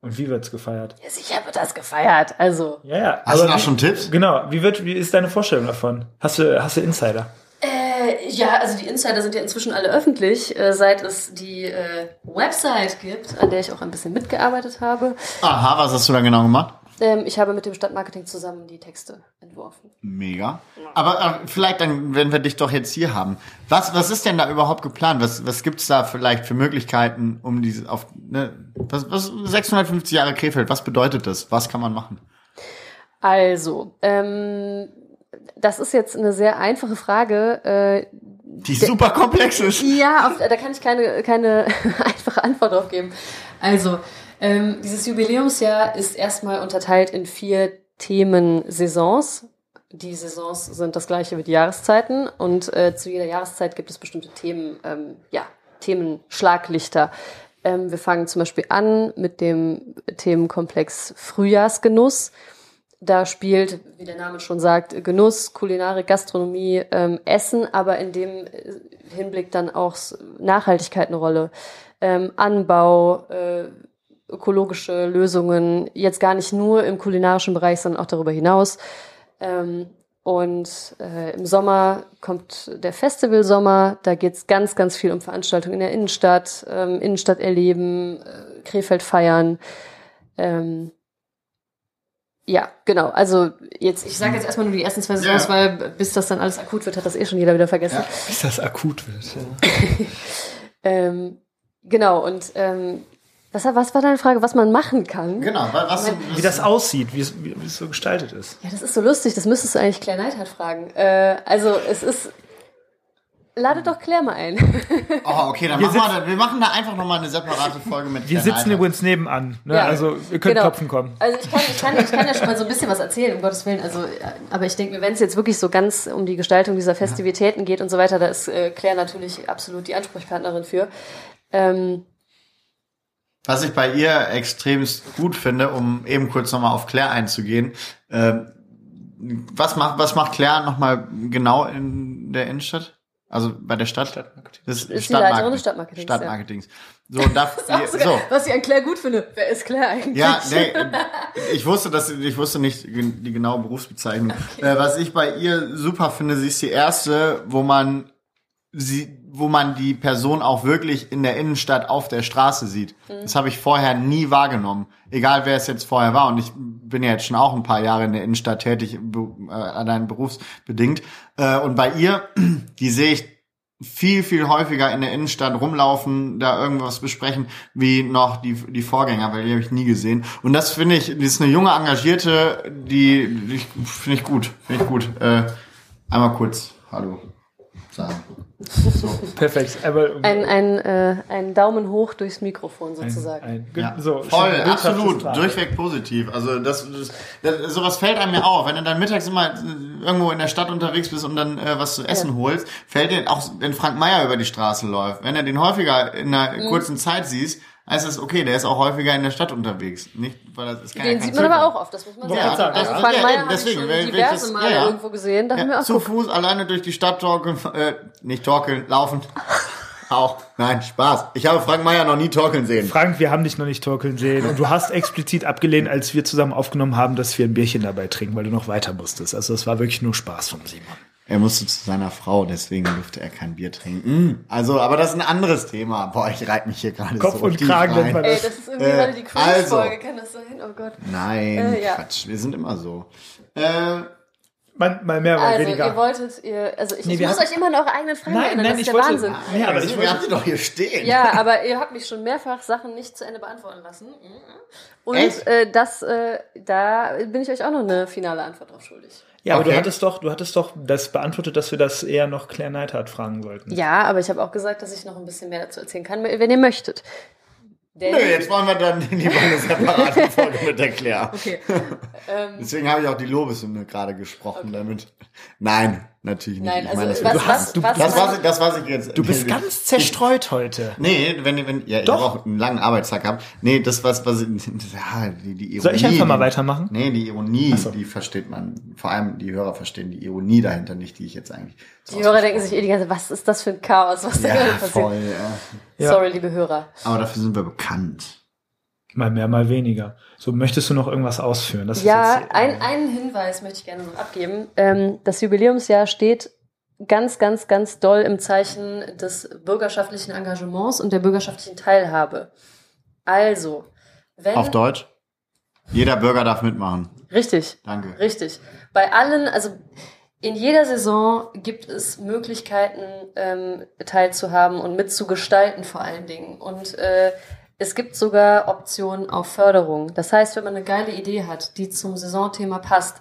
Und wie wird's gefeiert? Ja, sicher wird das gefeiert. Also, Ja, ja. Hast du da schon Tipps? Genau. Wie wird, wie ist deine Vorstellung davon? Hast du, hast du Insider? Äh, ja, also die Insider sind ja inzwischen alle öffentlich, äh, seit es die äh, Website gibt, an der ich auch ein bisschen mitgearbeitet habe. Aha, was hast du da genau gemacht? Ähm, ich habe mit dem Stadtmarketing zusammen die Texte entworfen. Mega. Aber äh, vielleicht dann, wenn wir dich doch jetzt hier haben. Was, was ist denn da überhaupt geplant? Was, was gibt's da vielleicht für Möglichkeiten, um diese auf ne, was, was 650 Jahre Krefeld? Was bedeutet das? Was kann man machen? Also, ähm, das ist jetzt eine sehr einfache Frage. Äh, Die super komplex ist. Ja, auf, da kann ich keine, keine einfache Antwort drauf geben. Also, ähm, dieses Jubiläumsjahr ist erstmal unterteilt in vier Themensaisons. Die Saisons sind das gleiche wie die Jahreszeiten und äh, zu jeder Jahreszeit gibt es bestimmte Themen, ähm, ja, Themenschlaglichter. Ähm, wir fangen zum Beispiel an mit dem Themenkomplex Frühjahrsgenuss. Da spielt, wie der Name schon sagt, Genuss, Kulinarik, Gastronomie, ähm, Essen, aber in dem äh, Hinblick dann auch Nachhaltigkeit eine Rolle. Ähm, Anbau, äh, ökologische Lösungen, jetzt gar nicht nur im kulinarischen Bereich, sondern auch darüber hinaus. Ähm, und äh, im Sommer kommt der Festivalsommer, da geht's ganz, ganz viel um Veranstaltungen in der Innenstadt, ähm, Innenstadt erleben, äh, Krefeld feiern. Ähm, ja, genau. Also jetzt, ich sage jetzt erstmal nur die ersten zwei Saisons, Ja. weil bis das dann alles akut wird, hat das eh schon jeder wieder vergessen. Ja. Bis das akut wird. Ja. Ähm, genau, und ähm, was, was war deine Frage, was man machen kann? Genau, wa- was, Wie das aussieht, wie es, wie es so gestaltet ist. Ja, das ist so lustig, das müsstest du eigentlich Claire Neidhardt fragen. Äh, also es ist. Lade doch Claire mal ein. Oh, okay, dann Wir machen wir, da, wir machen da einfach nochmal eine separate Folge mit Wir Claire sitzen Neidhardt. übrigens nebenan. Ne? Ja. Also ihr könnt Genau. klopfen kommen. Also ich kann, ich, kann, ich kann ja schon mal so ein bisschen was erzählen, um Gottes Willen. Also, äh, aber ich denke mir, wenn es jetzt wirklich so ganz um die Gestaltung dieser Festivitäten geht und so weiter, da ist äh, Claire natürlich absolut die Ansprechpartnerin für. Ähm, Was ich bei ihr extremst gut finde, um eben kurz nochmal auf Claire einzugehen. ähm, was macht, was macht Claire nochmal genau in der Innenstadt? Also bei der Stadt? Stadtmarketing. Das Ist die Leiterin des Stadtmarketings. So, und da, so. Was ich an Claire gut finde. Wer ist Claire eigentlich? Ja, nee, ich wusste das, ich wusste nicht die genaue Berufsbezeichnung. Äh, was ich bei ihr super finde, sie ist die erste, wo man sie, wo man die Person auch wirklich in der Innenstadt auf der Straße sieht. Das habe ich vorher nie wahrgenommen. Egal wer es jetzt vorher war. Und ich bin ja jetzt schon auch ein paar Jahre in der Innenstadt tätig, äh, allein berufsbedingt. Äh, und bei ihr, die sehe ich viel, viel häufiger in der Innenstadt rumlaufen, da irgendwas besprechen, wie noch die, die Vorgänger, weil die habe ich nie gesehen. Und das finde ich, die ist eine junge, engagierte, die, die finde ich gut, finde ich gut. Äh, einmal kurz Hallo sagen. Perfekt. Aber Ein, ein, äh, ein Daumen hoch durchs Mikrofon sozusagen. ein, Ja, so, voll, absolut, durchweg positiv. Also das, das, das sowas fällt einem ja auf, wenn du dann mittags immer äh, irgendwo in der Stadt unterwegs bist und dann äh, was zu essen Ja. holst, fällt dir auch, wenn Frank Meier über die Straße läuft, wenn du den häufiger in einer Mhm. kurzen Zeit siehst, heißt es okay, der ist auch häufiger in der Stadt unterwegs, nicht, weil das ist kein Den sieht man aber auch oft, das muss man Ja, sagen. ja, Also ja. Frank Ja, Meyer eben, habe ich deswegen, schon diverse das- Male ja, ja. irgendwo gesehen. Mir, Ja, ach, zu guck, Fuß alleine durch die Stadt torkeln, äh, nicht torkeln, laufen. Auch. Nein, Spaß. Ich habe Frank Meier noch nie torkeln sehen. Frank, wir haben dich noch nicht torkeln sehen. Und du hast explizit abgelehnt, als wir zusammen aufgenommen haben, dass wir ein Bierchen dabei trinken, weil du noch weiter musstest. Also es war wirklich nur Spaß von Simon. Er musste zu seiner Frau, deswegen durfte er kein Bier trinken. Also, aber das ist ein anderes Thema. Boah, ich reib mich hier gerade Kopf so und tief Kragen rein. nennt man ey, das. das ist irgendwie Äh, gerade die Cruise-Folge, also. kann das sein? Oh Gott. Nein, Äh, ja. Quatsch. Wir sind immer so. Äh, Mal, mal mehr, mal Also, weniger. ihr wolltet, ihr, also ich, Nee, ich muss haben- euch immer an eure eigenen Fragen Nein, erinnern, nein, das ist der wollte- Wahnsinn. Nee, aber also, ich wollte, sie doch hier stehen. Ja, aber ihr habt mich schon mehrfach Sachen nicht zu Ende beantworten lassen. Und Echt? äh, das, äh, da bin ich euch auch noch eine finale Antwort drauf schuldig. Ja, aber du Okay. hattest doch, du hattest doch das beantwortet, dass wir das eher noch Claire Neidhardt fragen sollten. Ja, aber ich habe auch gesagt, dass ich noch ein bisschen mehr dazu erzählen kann, wenn ihr möchtet. Denn, Nö, jetzt wollen wir dann lieber eine separate Folge mit der Claire. Okay. ähm, Deswegen habe ich auch die Lobeshymne gerade gesprochen damit. Nein, natürlich nicht. nein, Ich also meine, das was, hast- du- was, das, was, was, ich- das, was ich jetzt. Du bist ganz zerstreut heute. Nee, wenn, wenn, ja, ich Doch. habe auch einen langen Arbeitstag gehabt. Nee, das, was, was, ja, die, die Ironie. Soll ich einfach mal weitermachen? Nee, die Ironie, so. die versteht man, vor allem die Hörer verstehen die Ironie dahinter nicht, die ich jetzt eigentlich. so die Hörer denken sich eh die ganze Zeit, was ist das für ein Chaos, was da Ja, gerade passiert. voll. Ja. Sorry, liebe Hörer. Aber dafür sind wir bekannt. Mal mehr, mal weniger. So, möchtest du noch irgendwas ausführen? Das ist Ja, jetzt, ein, einen Hinweis möchte ich gerne noch abgeben. Ähm, das Jubiläumsjahr steht ganz, ganz, ganz doll im Zeichen des bürgerschaftlichen Engagements und der bürgerschaftlichen Teilhabe. Also, wenn. Auf Deutsch? Jeder Bürger darf mitmachen. Richtig, Danke. richtig. Bei allen, also in jeder Saison gibt es Möglichkeiten, ähm, teilzuhaben und mitzugestalten vor allen Dingen. Und äh, es gibt sogar Optionen auf Förderung. Das heißt, wenn man eine geile Idee hat, die zum Saisonthema passt,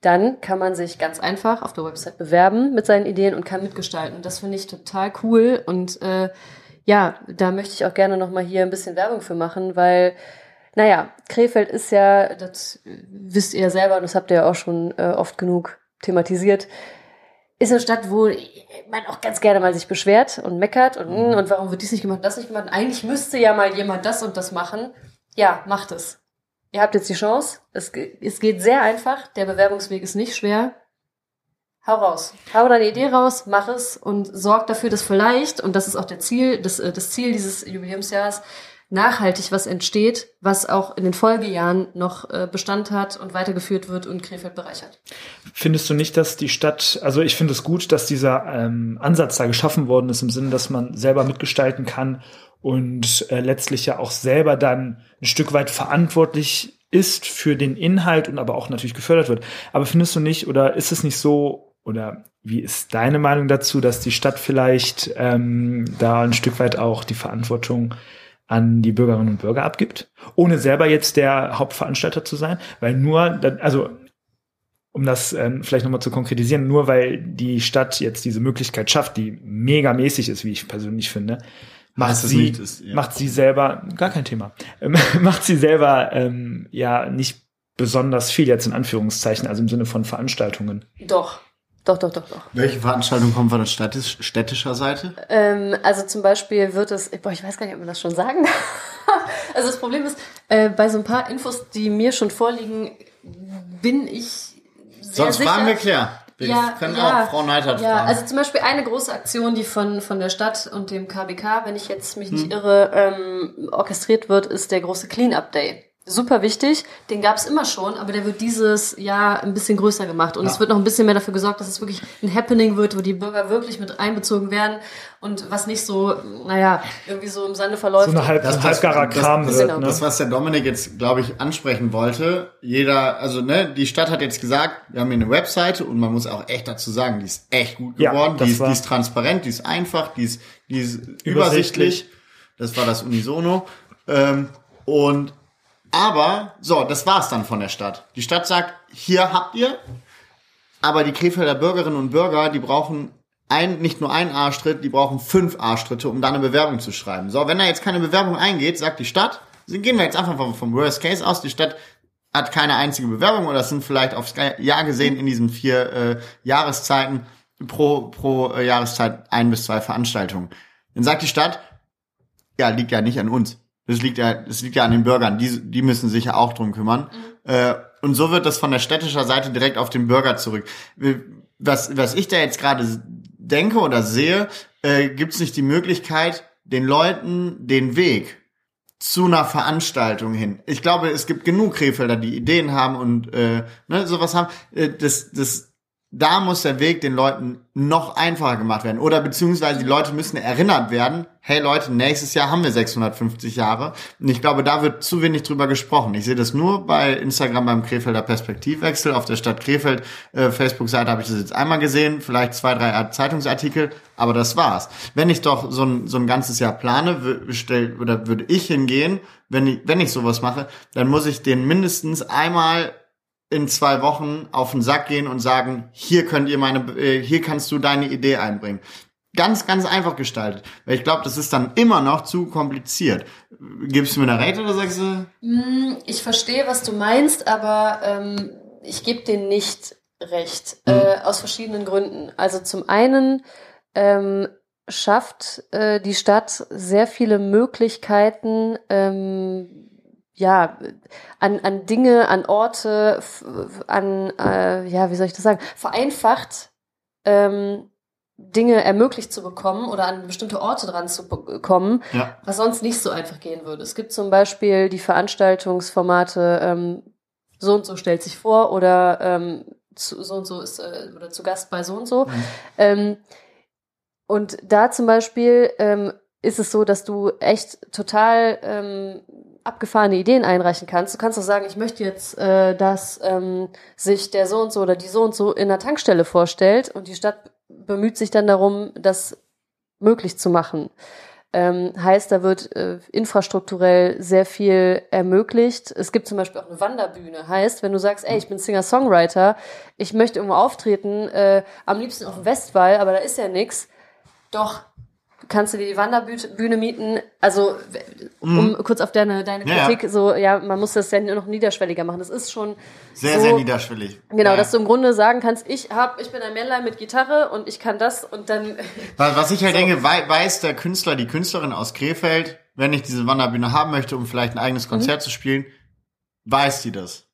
dann kann man sich ganz einfach auf der Website bewerben mit seinen Ideen und kann mitgestalten. Das finde ich total cool und äh, ja, da möchte ich auch gerne noch mal hier ein bisschen Werbung für machen, weil naja, Krefeld ist ja, das äh, wisst ihr selber, das habt ihr ja auch schon äh, oft genug thematisiert, ist eine Stadt, wo man auch ganz gerne mal sich beschwert und meckert und, mm, und warum wird dies nicht gemacht, das nicht gemacht. Eigentlich müsste ja mal jemand das und das machen. Ja, macht es. Ihr habt jetzt die Chance. Es, es geht sehr einfach. Der Bewerbungsweg ist nicht schwer. Hau raus. Hau deine Idee raus, mach es und sorg dafür, dass vielleicht, und das ist auch der Ziel, das, äh, das Ziel dieses Jubiläumsjahres, nachhaltig was entsteht, was auch in den Folgejahren noch äh, Bestand hat und weitergeführt wird und Krefeld bereichert. Findest du nicht, dass die Stadt, also ich finde es gut, dass dieser ähm, Ansatz da geschaffen worden ist, im Sinne, dass man selber mitgestalten kann und äh, letztlich ja auch selber dann ein Stück weit verantwortlich ist für den Inhalt und aber auch natürlich gefördert wird. Aber findest du nicht, oder ist es nicht so, oder wie ist deine Meinung dazu, dass die Stadt vielleicht ähm, da ein Stück weit auch die Verantwortung an die Bürgerinnen und Bürger abgibt, ohne selber jetzt der Hauptveranstalter zu sein? Weil nur, also um das ähm, vielleicht nochmal zu konkretisieren, nur weil die Stadt jetzt diese Möglichkeit schafft, die mega mäßig ist, wie ich persönlich finde, macht das sie, nicht, dass- ja. macht sie selber, gar kein Thema, ähm, macht sie selber ähm, ja nicht besonders viel jetzt in Anführungszeichen, also im Sinne von Veranstaltungen. Doch. Doch, doch, doch, doch. Welche Veranstaltung kommt von der städtisch, städtischer Seite? Ähm, also zum Beispiel wird es, boah, ich weiß gar nicht, ob man das schon sagen darf. Also das Problem ist, äh, bei so ein paar Infos, die mir schon vorliegen, bin ich sehr Sonst sicher. fragen wir Claire. Wir können auch Frau Neidhardt ja, fragen. also zum Beispiel eine große Aktion, die von, von der Stadt und dem KBK, wenn ich jetzt mich Hm. nicht irre, ähm, orchestriert wird, ist der große Clean-Up Day. Super wichtig, den gab es immer schon, aber der wird dieses Jahr ein bisschen größer gemacht und es wird noch ein bisschen mehr dafür gesorgt, dass es wirklich ein Happening wird, wo die Bürger wirklich mit einbezogen werden und was nicht so, naja, irgendwie so im Sande verläuft. So eine halb, Das- ein halbgarer das- Kram das- wird, genau. ne? Das, was der Dominik jetzt, glaube ich, ansprechen wollte, jeder, also ne, die Stadt hat jetzt gesagt, wir haben hier eine Webseite und man muss auch echt dazu sagen, die ist echt gut Ja, geworden, das die, ist, die ist transparent, die ist einfach, die ist, die ist übersichtlich. Übersichtlich. Das war das Unisono. Ähm, und aber, so, das war's dann von der Stadt. Die Stadt sagt, hier habt ihr, aber die Krefelder Bürgerinnen und Bürger, die brauchen ein, nicht nur einen Arschtritt, die brauchen fünf Arschtritte, um da eine Bewerbung zu schreiben. So, wenn da jetzt keine Bewerbung eingeht, sagt die Stadt, gehen wir jetzt einfach vom, vom Worst Case aus, die Stadt hat keine einzige Bewerbung oder es sind vielleicht aufs Jahr gesehen in diesen vier äh, Jahreszeiten pro, pro äh, Jahreszeit ein bis zwei Veranstaltungen. Dann sagt die Stadt, ja, liegt ja nicht an uns. Das liegt ja, das liegt ja an den Bürgern. Die, die müssen sich ja auch drum kümmern. Äh, und so wird das von der städtischer Seite direkt auf den Bürger zurück. Was, was ich da jetzt gerade denke oder sehe, äh, gibt es nicht die Möglichkeit, den Leuten den Weg zu einer Veranstaltung hin. Ich glaube, es gibt genug Krefelder, die Ideen haben und äh, ne, sowas haben. Äh, das, das, da muss der Weg den Leuten noch einfacher gemacht werden. Oder beziehungsweise die Leute müssen erinnert werden, hey Leute, nächstes Jahr haben wir 650 Jahre. Und ich glaube, da wird zu wenig drüber gesprochen. Ich sehe das nur bei Instagram beim Krefelder Perspektivwechsel. Auf der Stadt Krefeld äh, Facebook-Seite habe ich das jetzt einmal gesehen, vielleicht zwei, drei Zeitungsartikel, aber das war's. Wenn ich doch so ein, so ein ganzes Jahr plane, stell, oder würde ich hingehen, wenn ich, wenn ich sowas mache, dann muss ich den mindestens einmal in zwei Wochen auf den Sack gehen und sagen, hier könnt ihr meine, äh, hier kannst du deine Idee einbringen. Ganz, ganz einfach gestaltet. Weil ich glaube, das ist dann immer noch zu kompliziert. Gibst du mir eine Rate oder sagst du? Ich verstehe, was du meinst, aber ähm, ich gebe dir nicht recht. Äh, aus verschiedenen Gründen. Also zum einen ähm, schafft äh, die Stadt sehr viele Möglichkeiten, ähm, ja, an, an Dinge, an Orte, an, äh, ja, wie soll ich das sagen, vereinfacht ähm, Dinge ermöglicht zu bekommen oder an bestimmte Orte dran zu bekommen, Ja. was sonst nicht so einfach gehen würde. Es gibt zum Beispiel die Veranstaltungsformate ähm, so und so stellt sich vor oder ähm, zu, so und so ist äh, oder zu Gast bei so und so. Ähm, und da zum Beispiel ähm, ist es so, dass du echt total ähm, abgefahrene Ideen einreichen kannst. Du kannst auch sagen, ich möchte jetzt, äh, dass ähm, sich der so und so oder die so und so in der Tankstelle vorstellt und die Stadt bemüht sich dann darum, das möglich zu machen. Ähm, heißt, da wird äh, infrastrukturell sehr viel ermöglicht. Es gibt zum Beispiel auch eine Wanderbühne. Heißt, wenn du sagst, ey, ich bin Singer-Songwriter, ich möchte irgendwo auftreten, äh, am liebsten auf dem Westwall, aber da ist ja nix. Doch, kannst du dir die Wanderbühne mieten. Also, um kurz auf deine, deine Ja, ja. Kritik, so, ja, man muss das ja nur noch niederschwelliger machen. Das ist schon Sehr, so, sehr niederschwellig. Genau, Ja. dass du im Grunde sagen kannst, ich hab, ich bin ein Männlein mit Gitarre und ich kann das und dann Was ich halt denke, wei- weiß der Künstler, die Künstlerin aus Krefeld, wenn ich diese Wanderbühne haben möchte, um vielleicht ein eigenes Konzert zu spielen, weiß die das.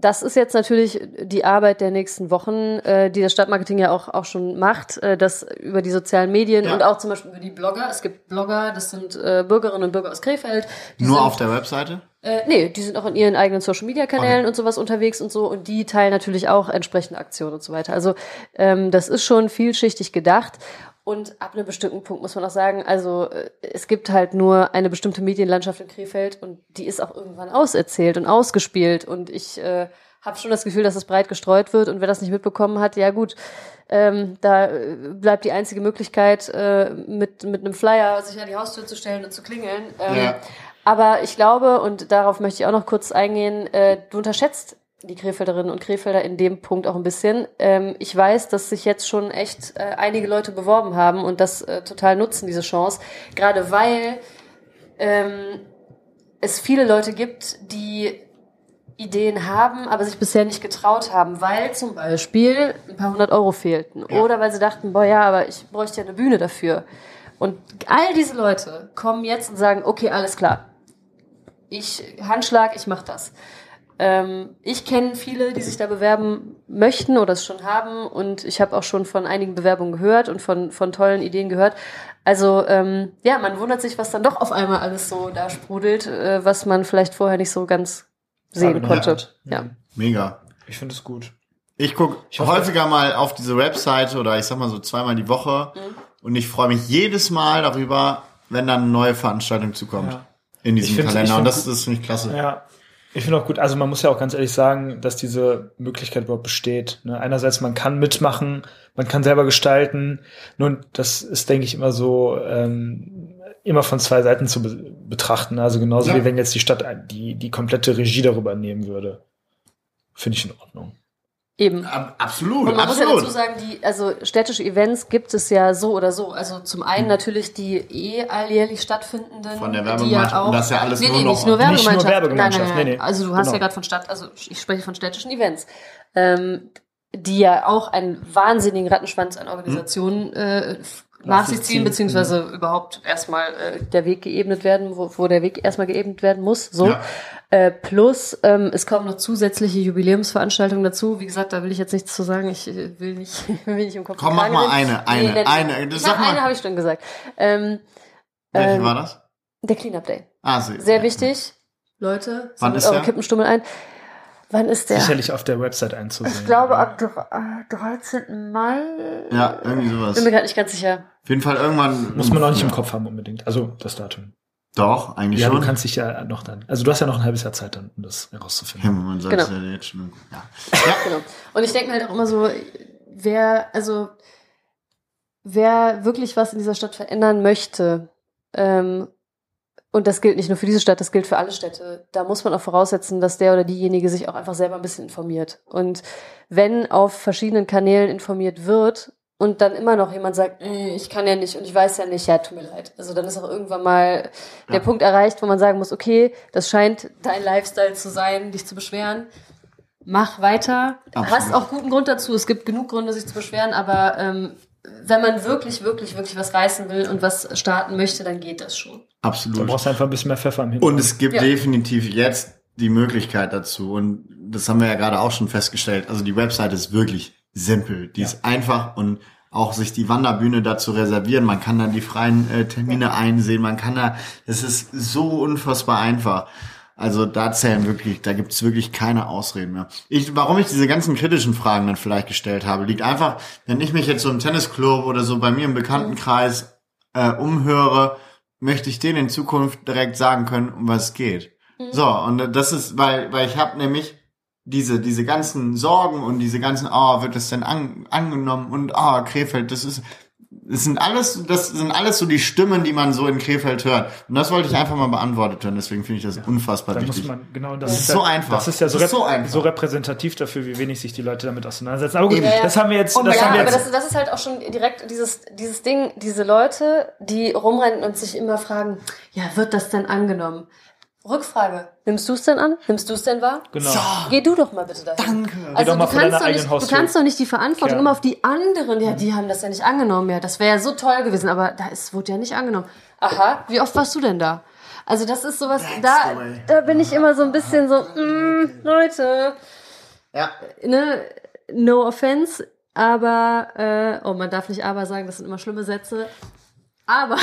Das ist jetzt natürlich die Arbeit der nächsten Wochen, äh, die das Stadtmarketing ja auch, auch schon macht, äh, das über die sozialen Medien Ja. und auch zum Beispiel über die Blogger. Es gibt Blogger, das sind äh, Bürgerinnen und Bürger aus Krefeld. Nur sind, auf der Webseite? Äh, nee, die sind auch in ihren eigenen Social Media Kanälen Okay. und sowas unterwegs und so und die teilen natürlich auch entsprechende Aktionen und so weiter. Also ähm, das ist schon vielschichtig gedacht. Und ab einem bestimmten Punkt muss man auch sagen, also äh, es gibt halt nur eine bestimmte Medienlandschaft in Krefeld und die ist auch irgendwann auserzählt und ausgespielt. Und ich äh, habe schon das Gefühl, dass es breit gestreut wird und wer das nicht mitbekommen hat, ja gut, ähm, da äh, bleibt die einzige Möglichkeit, äh, mit, mit einem Flyer sich an die Haustür zu stellen und zu klingeln. Ähm, Ja. Aber ich glaube, und darauf möchte ich auch noch kurz eingehen, äh, du unterschätzt die Krefelderinnen und Krefelder in dem Punkt auch ein bisschen. Ähm, ich weiß, dass sich jetzt schon echt äh, einige Leute beworben haben und das äh, total nutzen, diese Chance. Gerade weil ähm, es viele Leute gibt, die Ideen haben, aber sich bisher nicht getraut haben, weil zum Beispiel ein paar hundert Euro fehlten. Ja. Oder weil sie dachten, boah ja, aber ich bräuchte ja eine Bühne dafür. Und all diese Leute kommen jetzt und sagen, okay, alles klar. Ich, Handschlag, ich mach das. Ähm, ich kenne viele, die sich da bewerben möchten oder es schon haben und ich habe auch schon von einigen Bewerbungen gehört und von, von tollen Ideen gehört. Also ähm, ja, man wundert sich, was dann doch auf einmal alles so da sprudelt, äh, was man vielleicht vorher nicht so ganz sehen konnte. Ja. Mega. Ich finde es gut. Ich gucke häufiger mal auf diese Webseite oder ich sag mal so zweimal die Woche Mhm. und ich freue mich jedes Mal darüber, wenn dann eine neue Veranstaltung zukommt Ja. in diesem find's- Kalender. Und das, das finde ich klasse. Ja. Ich finde auch gut, also man muss ja auch ganz ehrlich sagen, dass diese Möglichkeit überhaupt besteht. Ne? Einerseits, man kann mitmachen, man kann selber gestalten. Nun, das ist, denke ich, immer so ähm, immer von zwei Seiten zu be betrachten. Also genauso Ja. wie wenn jetzt die Stadt die, die komplette Regie darüber nehmen würde. Finde ich in Ordnung. Eben. Ab, absolut, Und man muss ja absolut. dazu sagen, die, also städtische Events gibt es ja so oder so. Also zum einen natürlich die eh alljährlich stattfindenden. Von der Werbegemeinschaft. ja auch, das ist ja alles nee, nur nee, noch- nicht nur Nicht nur Werbegemeinschaft. Werbegemeinschaft, Nein, nein, nein. nee. Also du hast Genau. ja gerade von Stadt, also ich spreche von städtischen Events. Ähm, die ja auch einen wahnsinnigen Rattenschwanz an Organisationen äh, nach sich ziehen, beziehungsweise überhaupt erstmal äh, der Weg geebnet werden, wo, wo der Weg erstmal geebnet werden muss. So. Ja. Äh, plus, ähm, es kommen noch zusätzliche Jubiläumsveranstaltungen dazu. Wie gesagt, da will ich jetzt nichts zu sagen. Ich äh, will nicht, will nicht im Kopf. Komm, mach mal eine, eine, nenn- eine. Ich sag hab eine mal. habe ich schon gesagt. Ähm, Welche ähm, war das? der Cleanup Day. Ah, Sehr ja. wichtig. Leute, sammelt eure? Kippenstummel ein. Wann ist der? Sicherlich auf der Website einzusehen. Ich glaube ab dr- äh, 13. Mai. Ja, irgendwie sowas. Bin mir gerade nicht ganz sicher. Auf jeden Fall irgendwann. Muss man auch nicht im Ja. Kopf haben unbedingt. Also das Datum. Doch, eigentlich Ja, schon. du kannst dich ja noch dann. Also du hast ja noch ein halbes Jahr Zeit dann, um das ja, herauszufinden. man sollte Genau. ja jetzt schon. Ja. Genau. Und ich denke mir halt auch immer so, wer, also, wer wirklich was in dieser Stadt verändern möchte, ähm, und das gilt nicht nur für diese Stadt, das gilt für alle Städte, da muss man auch voraussetzen, dass der oder diejenige sich auch einfach selber ein bisschen informiert. Und wenn auf verschiedenen Kanälen informiert wird und dann immer noch jemand sagt, äh, ich kann ja nicht und ich weiß ja nicht, ja, tut mir leid. Also dann ist auch irgendwann mal der Ja. Punkt erreicht, wo man sagen muss, okay, das scheint dein Lifestyle zu sein, dich zu beschweren mach weiter. Absolut. Hast auch guten Grund dazu. Es gibt genug Gründe, sich zu beschweren, aber ähm, wenn man wirklich, wirklich, wirklich was reißen will und was starten möchte, dann geht das schon. Da Absolut. brauchst du einfach ein bisschen mehr Pfeffer im Hintergrund. Und es gibt Ja. definitiv jetzt die Möglichkeit dazu. Und das haben wir ja gerade auch schon festgestellt. Also die Website ist wirklich simpel. Die ist einfach und auch sich die Wanderbühne dazu reservieren. Man kann dann die freien äh, Termine einsehen. Man kann da, es ist so unfassbar einfach. Also da zählen wirklich, da gibt's wirklich keine Ausreden mehr. Ich, warum ich diese ganzen kritischen Fragen dann vielleicht gestellt habe, liegt einfach, wenn ich mich jetzt so im Tennisclub oder so bei mir im Bekanntenkreis äh, umhöre, möchte ich denen in Zukunft direkt sagen können, um was es geht. So, und das ist, weil, weil ich habe nämlich diese, diese ganzen Sorgen und diese ganzen, oh, wird das denn an, angenommen und oh, Krefeld, das ist, das sind alles, das sind alles so die Stimmen, die man so in Krefeld hört. Und das wollte ich einfach mal beantwortet hören, deswegen finde ich das unfassbar da muss wichtig. man, genau, das Das ist, so ja, einfach. Das ist ja so, Das ist so einfach. so repräsentativ dafür, wie wenig sich die Leute damit auseinandersetzen. Aber gut, Eben. Ja, ja. das haben wir jetzt, Und das ja, haben wir aber jetzt. das, das ist halt auch schon direkt dieses, dieses Ding, diese Leute, die rumrennen und sich immer fragen, ja, wird das denn angenommen? Rückfrage, nimmst du es denn an? Nimmst du es denn wahr? genau. Geh du doch mal bitte dahin. Danke. Also doch mal du kannst, doch nicht, du kannst doch nicht die Verantwortung Ja. immer auf die anderen. Ja, die haben das ja nicht angenommen. Ja, das wäre ja so toll gewesen, aber da ist, wurde ja nicht angenommen. Aha, wie oft warst du denn da? Also das ist sowas, da, da bin ich immer so ein bisschen so, mm, Leute, Ja. ne, no offense, aber, äh, oh, man darf nicht aber sagen, das sind immer schlimme Sätze. Aber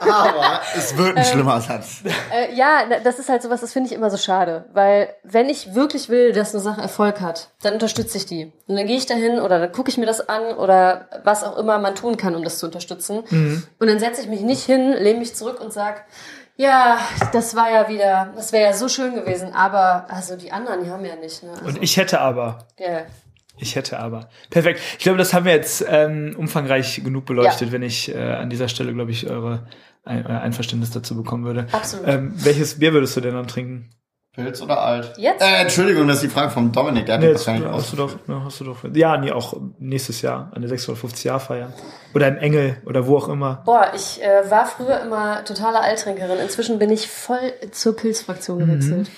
Aber es wird ein schlimmer Satz. äh, ja, das ist halt sowas, das finde ich immer so schade. Weil wenn ich wirklich will, dass eine Sache Erfolg hat, dann unterstütze ich die. Und dann gehe ich dahin oder dann gucke ich mir das an oder was auch immer man tun kann, um das zu unterstützen. Und dann setze ich mich nicht hin, lehne mich zurück und sag, ja, das war ja wieder, das wäre ja so schön gewesen, aber also die anderen, die haben ja nicht. Ne? Also, Und ich hätte aber. ja. Ich hätte aber. Perfekt. Ich glaube, das haben wir jetzt ähm, umfangreich genug beleuchtet, Ja. wenn ich äh, an dieser Stelle, glaube ich, eure ein, euer Einverständnis dazu bekommen würde. Absolut. Ähm, welches Bier würdest du denn dann trinken? Pilz oder alt? Jetzt? Äh, Entschuldigung, das ist die Frage vom Dominik. Der hat Nee, die jetzt, hast du doch, ja, hast du doch. Ja, nee, auch nächstes Jahr, an der 650-Jahr-Feier. Oder im Engel oder wo auch immer. Boah, ich äh, war früher immer totale Alttrinkerin. Inzwischen bin ich voll zur Pilzfraktion gewechselt.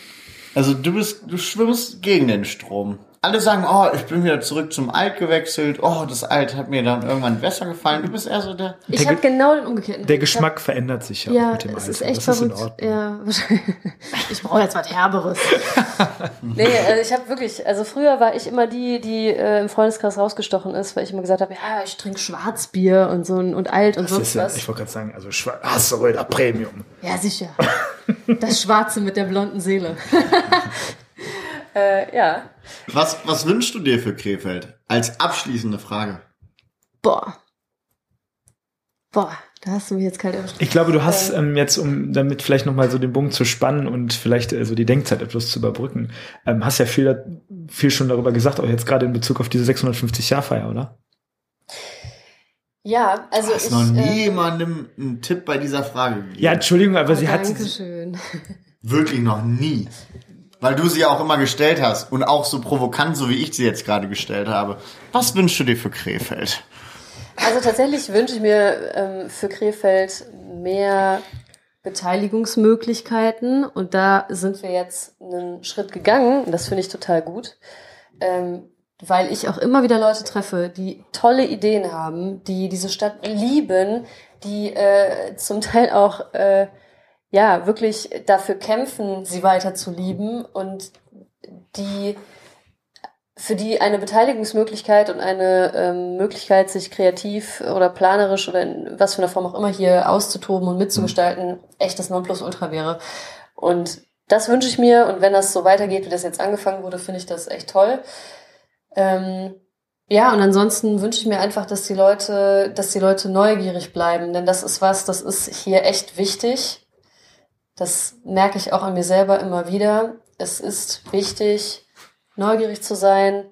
Also du bist, du schwimmst gegen den Strom. Alle sagen, oh, ich bin wieder zurück zum Alt gewechselt. Oh, das Alt hat mir dann irgendwann besser gefallen. Du bist eher so der. Ich habe Ge- genau den umgekehrten. Der Ich hab- Geschmack verändert sich ja, auch Ja, mit dem es Alter. ist echt das ist in verrückt. Ordnung. ja. Ich brauche jetzt was Herberes. nee, also ich habe wirklich, also früher war ich immer die, die äh, im Freundeskreis rausgestochen ist, weil ich immer gesagt habe, ja, ich trinke Schwarzbier und so ein- und alt und Das sonst ist ja, was. ich wollte gerade sagen, also Schwa- Hasseröder Premium. Ja, sicher. Das Schwarze mit der blonden Seele. äh, ja. Was, was wünschst du dir für Krefeld? Als abschließende Frage. Boah. Boah, da hast du mich jetzt kalt erwischt. Ich glaube, du hast ähm, jetzt, um damit vielleicht nochmal so den Bogen zu spannen und vielleicht äh, so die Denkzeit etwas zu überbrücken, ähm, hast ja viel, viel schon darüber gesagt, auch jetzt gerade in Bezug auf diese 650-Jahr-Feier, oder? Ja, also Du hast ich. noch nie äh, jemandem einen Tipp bei dieser Frage gegeben. Ja, Entschuldigung, aber sie hat. Dankeschön. Wirklich noch nie. Weil du sie auch immer gestellt hast und auch so provokant, so wie ich sie jetzt gerade gestellt habe. Was wünschst du dir für Krefeld? Also tatsächlich wünsche ich mir ähm, für Krefeld mehr Beteiligungsmöglichkeiten und da sind wir jetzt einen Schritt gegangen. Das finde ich total gut, ähm, weil ich auch immer wieder Leute treffe, die tolle Ideen haben, die diese Stadt lieben, die äh, zum Teil auch äh, ja wirklich dafür kämpfen, sie weiter zu lieben und die für die eine Beteiligungsmöglichkeit und eine ähm, Möglichkeit, sich kreativ oder planerisch oder in was für einer Form auch immer hier auszutoben und mitzugestalten, echt das Nonplusultra wäre. Und das wünsche ich mir und wenn das so weitergeht, wie das jetzt angefangen wurde, finde ich das echt toll. Ähm, ja, und ansonsten wünsche ich mir einfach, dass die Leute, dass die Leute neugierig bleiben, denn das ist was, das ist hier echt wichtig. Das merke ich auch an mir selber immer wieder. Es ist wichtig, neugierig zu sein,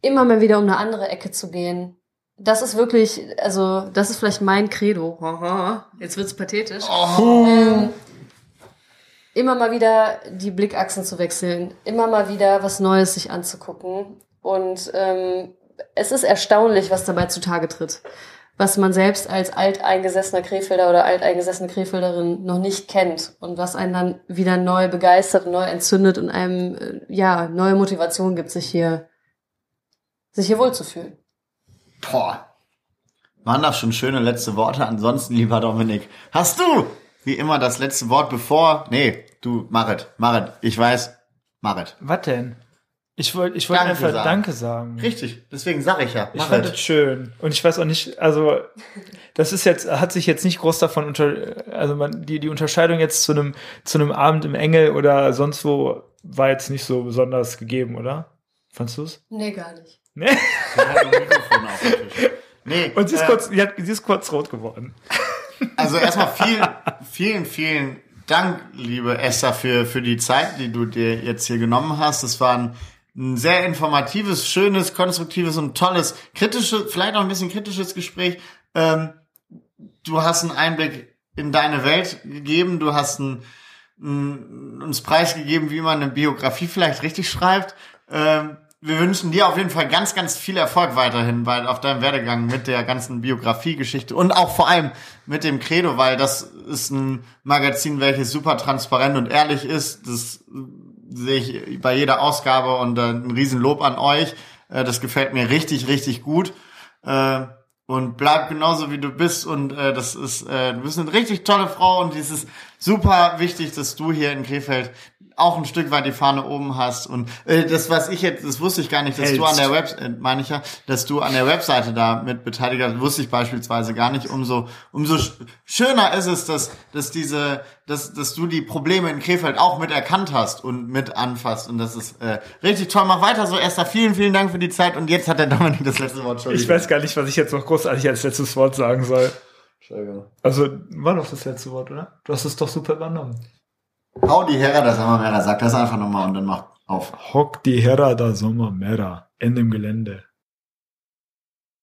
immer mal wieder um eine andere Ecke zu gehen. Das ist wirklich, also das ist vielleicht mein Credo. Jetzt wird's pathetisch. Ähm, immer mal wieder die Blickachsen zu wechseln, immer mal wieder was Neues sich anzugucken. Und ähm, es ist erstaunlich, was dabei zutage tritt. Was man selbst als alteingesessener Krefelder oder alteingesessene Krefelderin noch nicht kennt und was einen dann wieder neu begeistert und neu entzündet und einem äh, ja neue Motivation gibt, sich hier sich hier wohlzufühlen. Boah. Waren das schon schöne letzte Worte? Ansonsten, lieber Dominik, hast du wie immer das letzte Wort bevor? Nee, du, Marit, Marit, ich weiß, Marit. Was denn? Ich wollte ich wollte Danke einfach sagen. Danke sagen. Richtig, deswegen sag ich ja, Ich fand das Marit. schön. Und ich weiß auch nicht, also das ist jetzt, hat sich jetzt nicht groß davon unter, also man, die, die Unterscheidung jetzt zu einem, zu einem Abend im Engel oder sonst wo war jetzt nicht so besonders gegeben, oder? Fandst du's? Nee, gar nicht. Nee. Sie hat ein Mikrofon auf dem Tisch. Nee, Und sie ist äh, kurz, sie, hat, sie ist kurz rot geworden. Also erstmal vielen, vielen, vielen Dank, liebe Esther, für, für die Zeit, die du dir jetzt hier genommen hast. Es war ein, ein sehr informatives, schönes, konstruktives und tolles, kritisches, vielleicht auch ein bisschen kritisches Gespräch. Ähm, du hast einen Einblick in deine Welt gegeben. Du hast ein, ein, uns preisgegeben, wie man eine Biografie vielleicht richtig schreibt. Ähm, wir wünschen dir auf jeden Fall ganz, ganz viel Erfolg weiterhin bei, auf deinem Werdegang mit der ganzen Biografiegeschichte und auch vor allem mit dem Credo, weil das ist ein Magazin, welches super transparent und ehrlich ist. Das sehe ich bei jeder Ausgabe und äh, ein Riesenlob an euch. Äh, das gefällt mir richtig, richtig gut. Äh, und bleib genauso wie du bist und äh, das ist äh, du bist eine richtig tolle Frau und dieses super wichtig, dass du hier in Krefeld auch ein Stück weit die Fahne oben hast und äh, das was ich jetzt das wusste ich gar nicht dass Hältst. du an der Web äh, meine ich ja dass du an der Webseite da mit beteiligt hast wusste ich beispielsweise gar nicht umso umso sch schöner ist es dass dass diese dass dass du die Probleme in Krefeld auch mit erkannt hast und mit anfasst und das ist äh, richtig toll mach weiter so Esther vielen vielen Dank für die Zeit und jetzt hat der Dominik das letzte Wort schon Ich weiß gar nicht, was ich jetzt noch großartig als letztes Wort sagen soll. Also, war doch das letzte Wort, oder? Du hast es doch super übernommen. Hau die Herrer das einmal mehr sag das einfach nochmal und dann mach auf Hock die Herra da Sommer Mera in dem Gelände.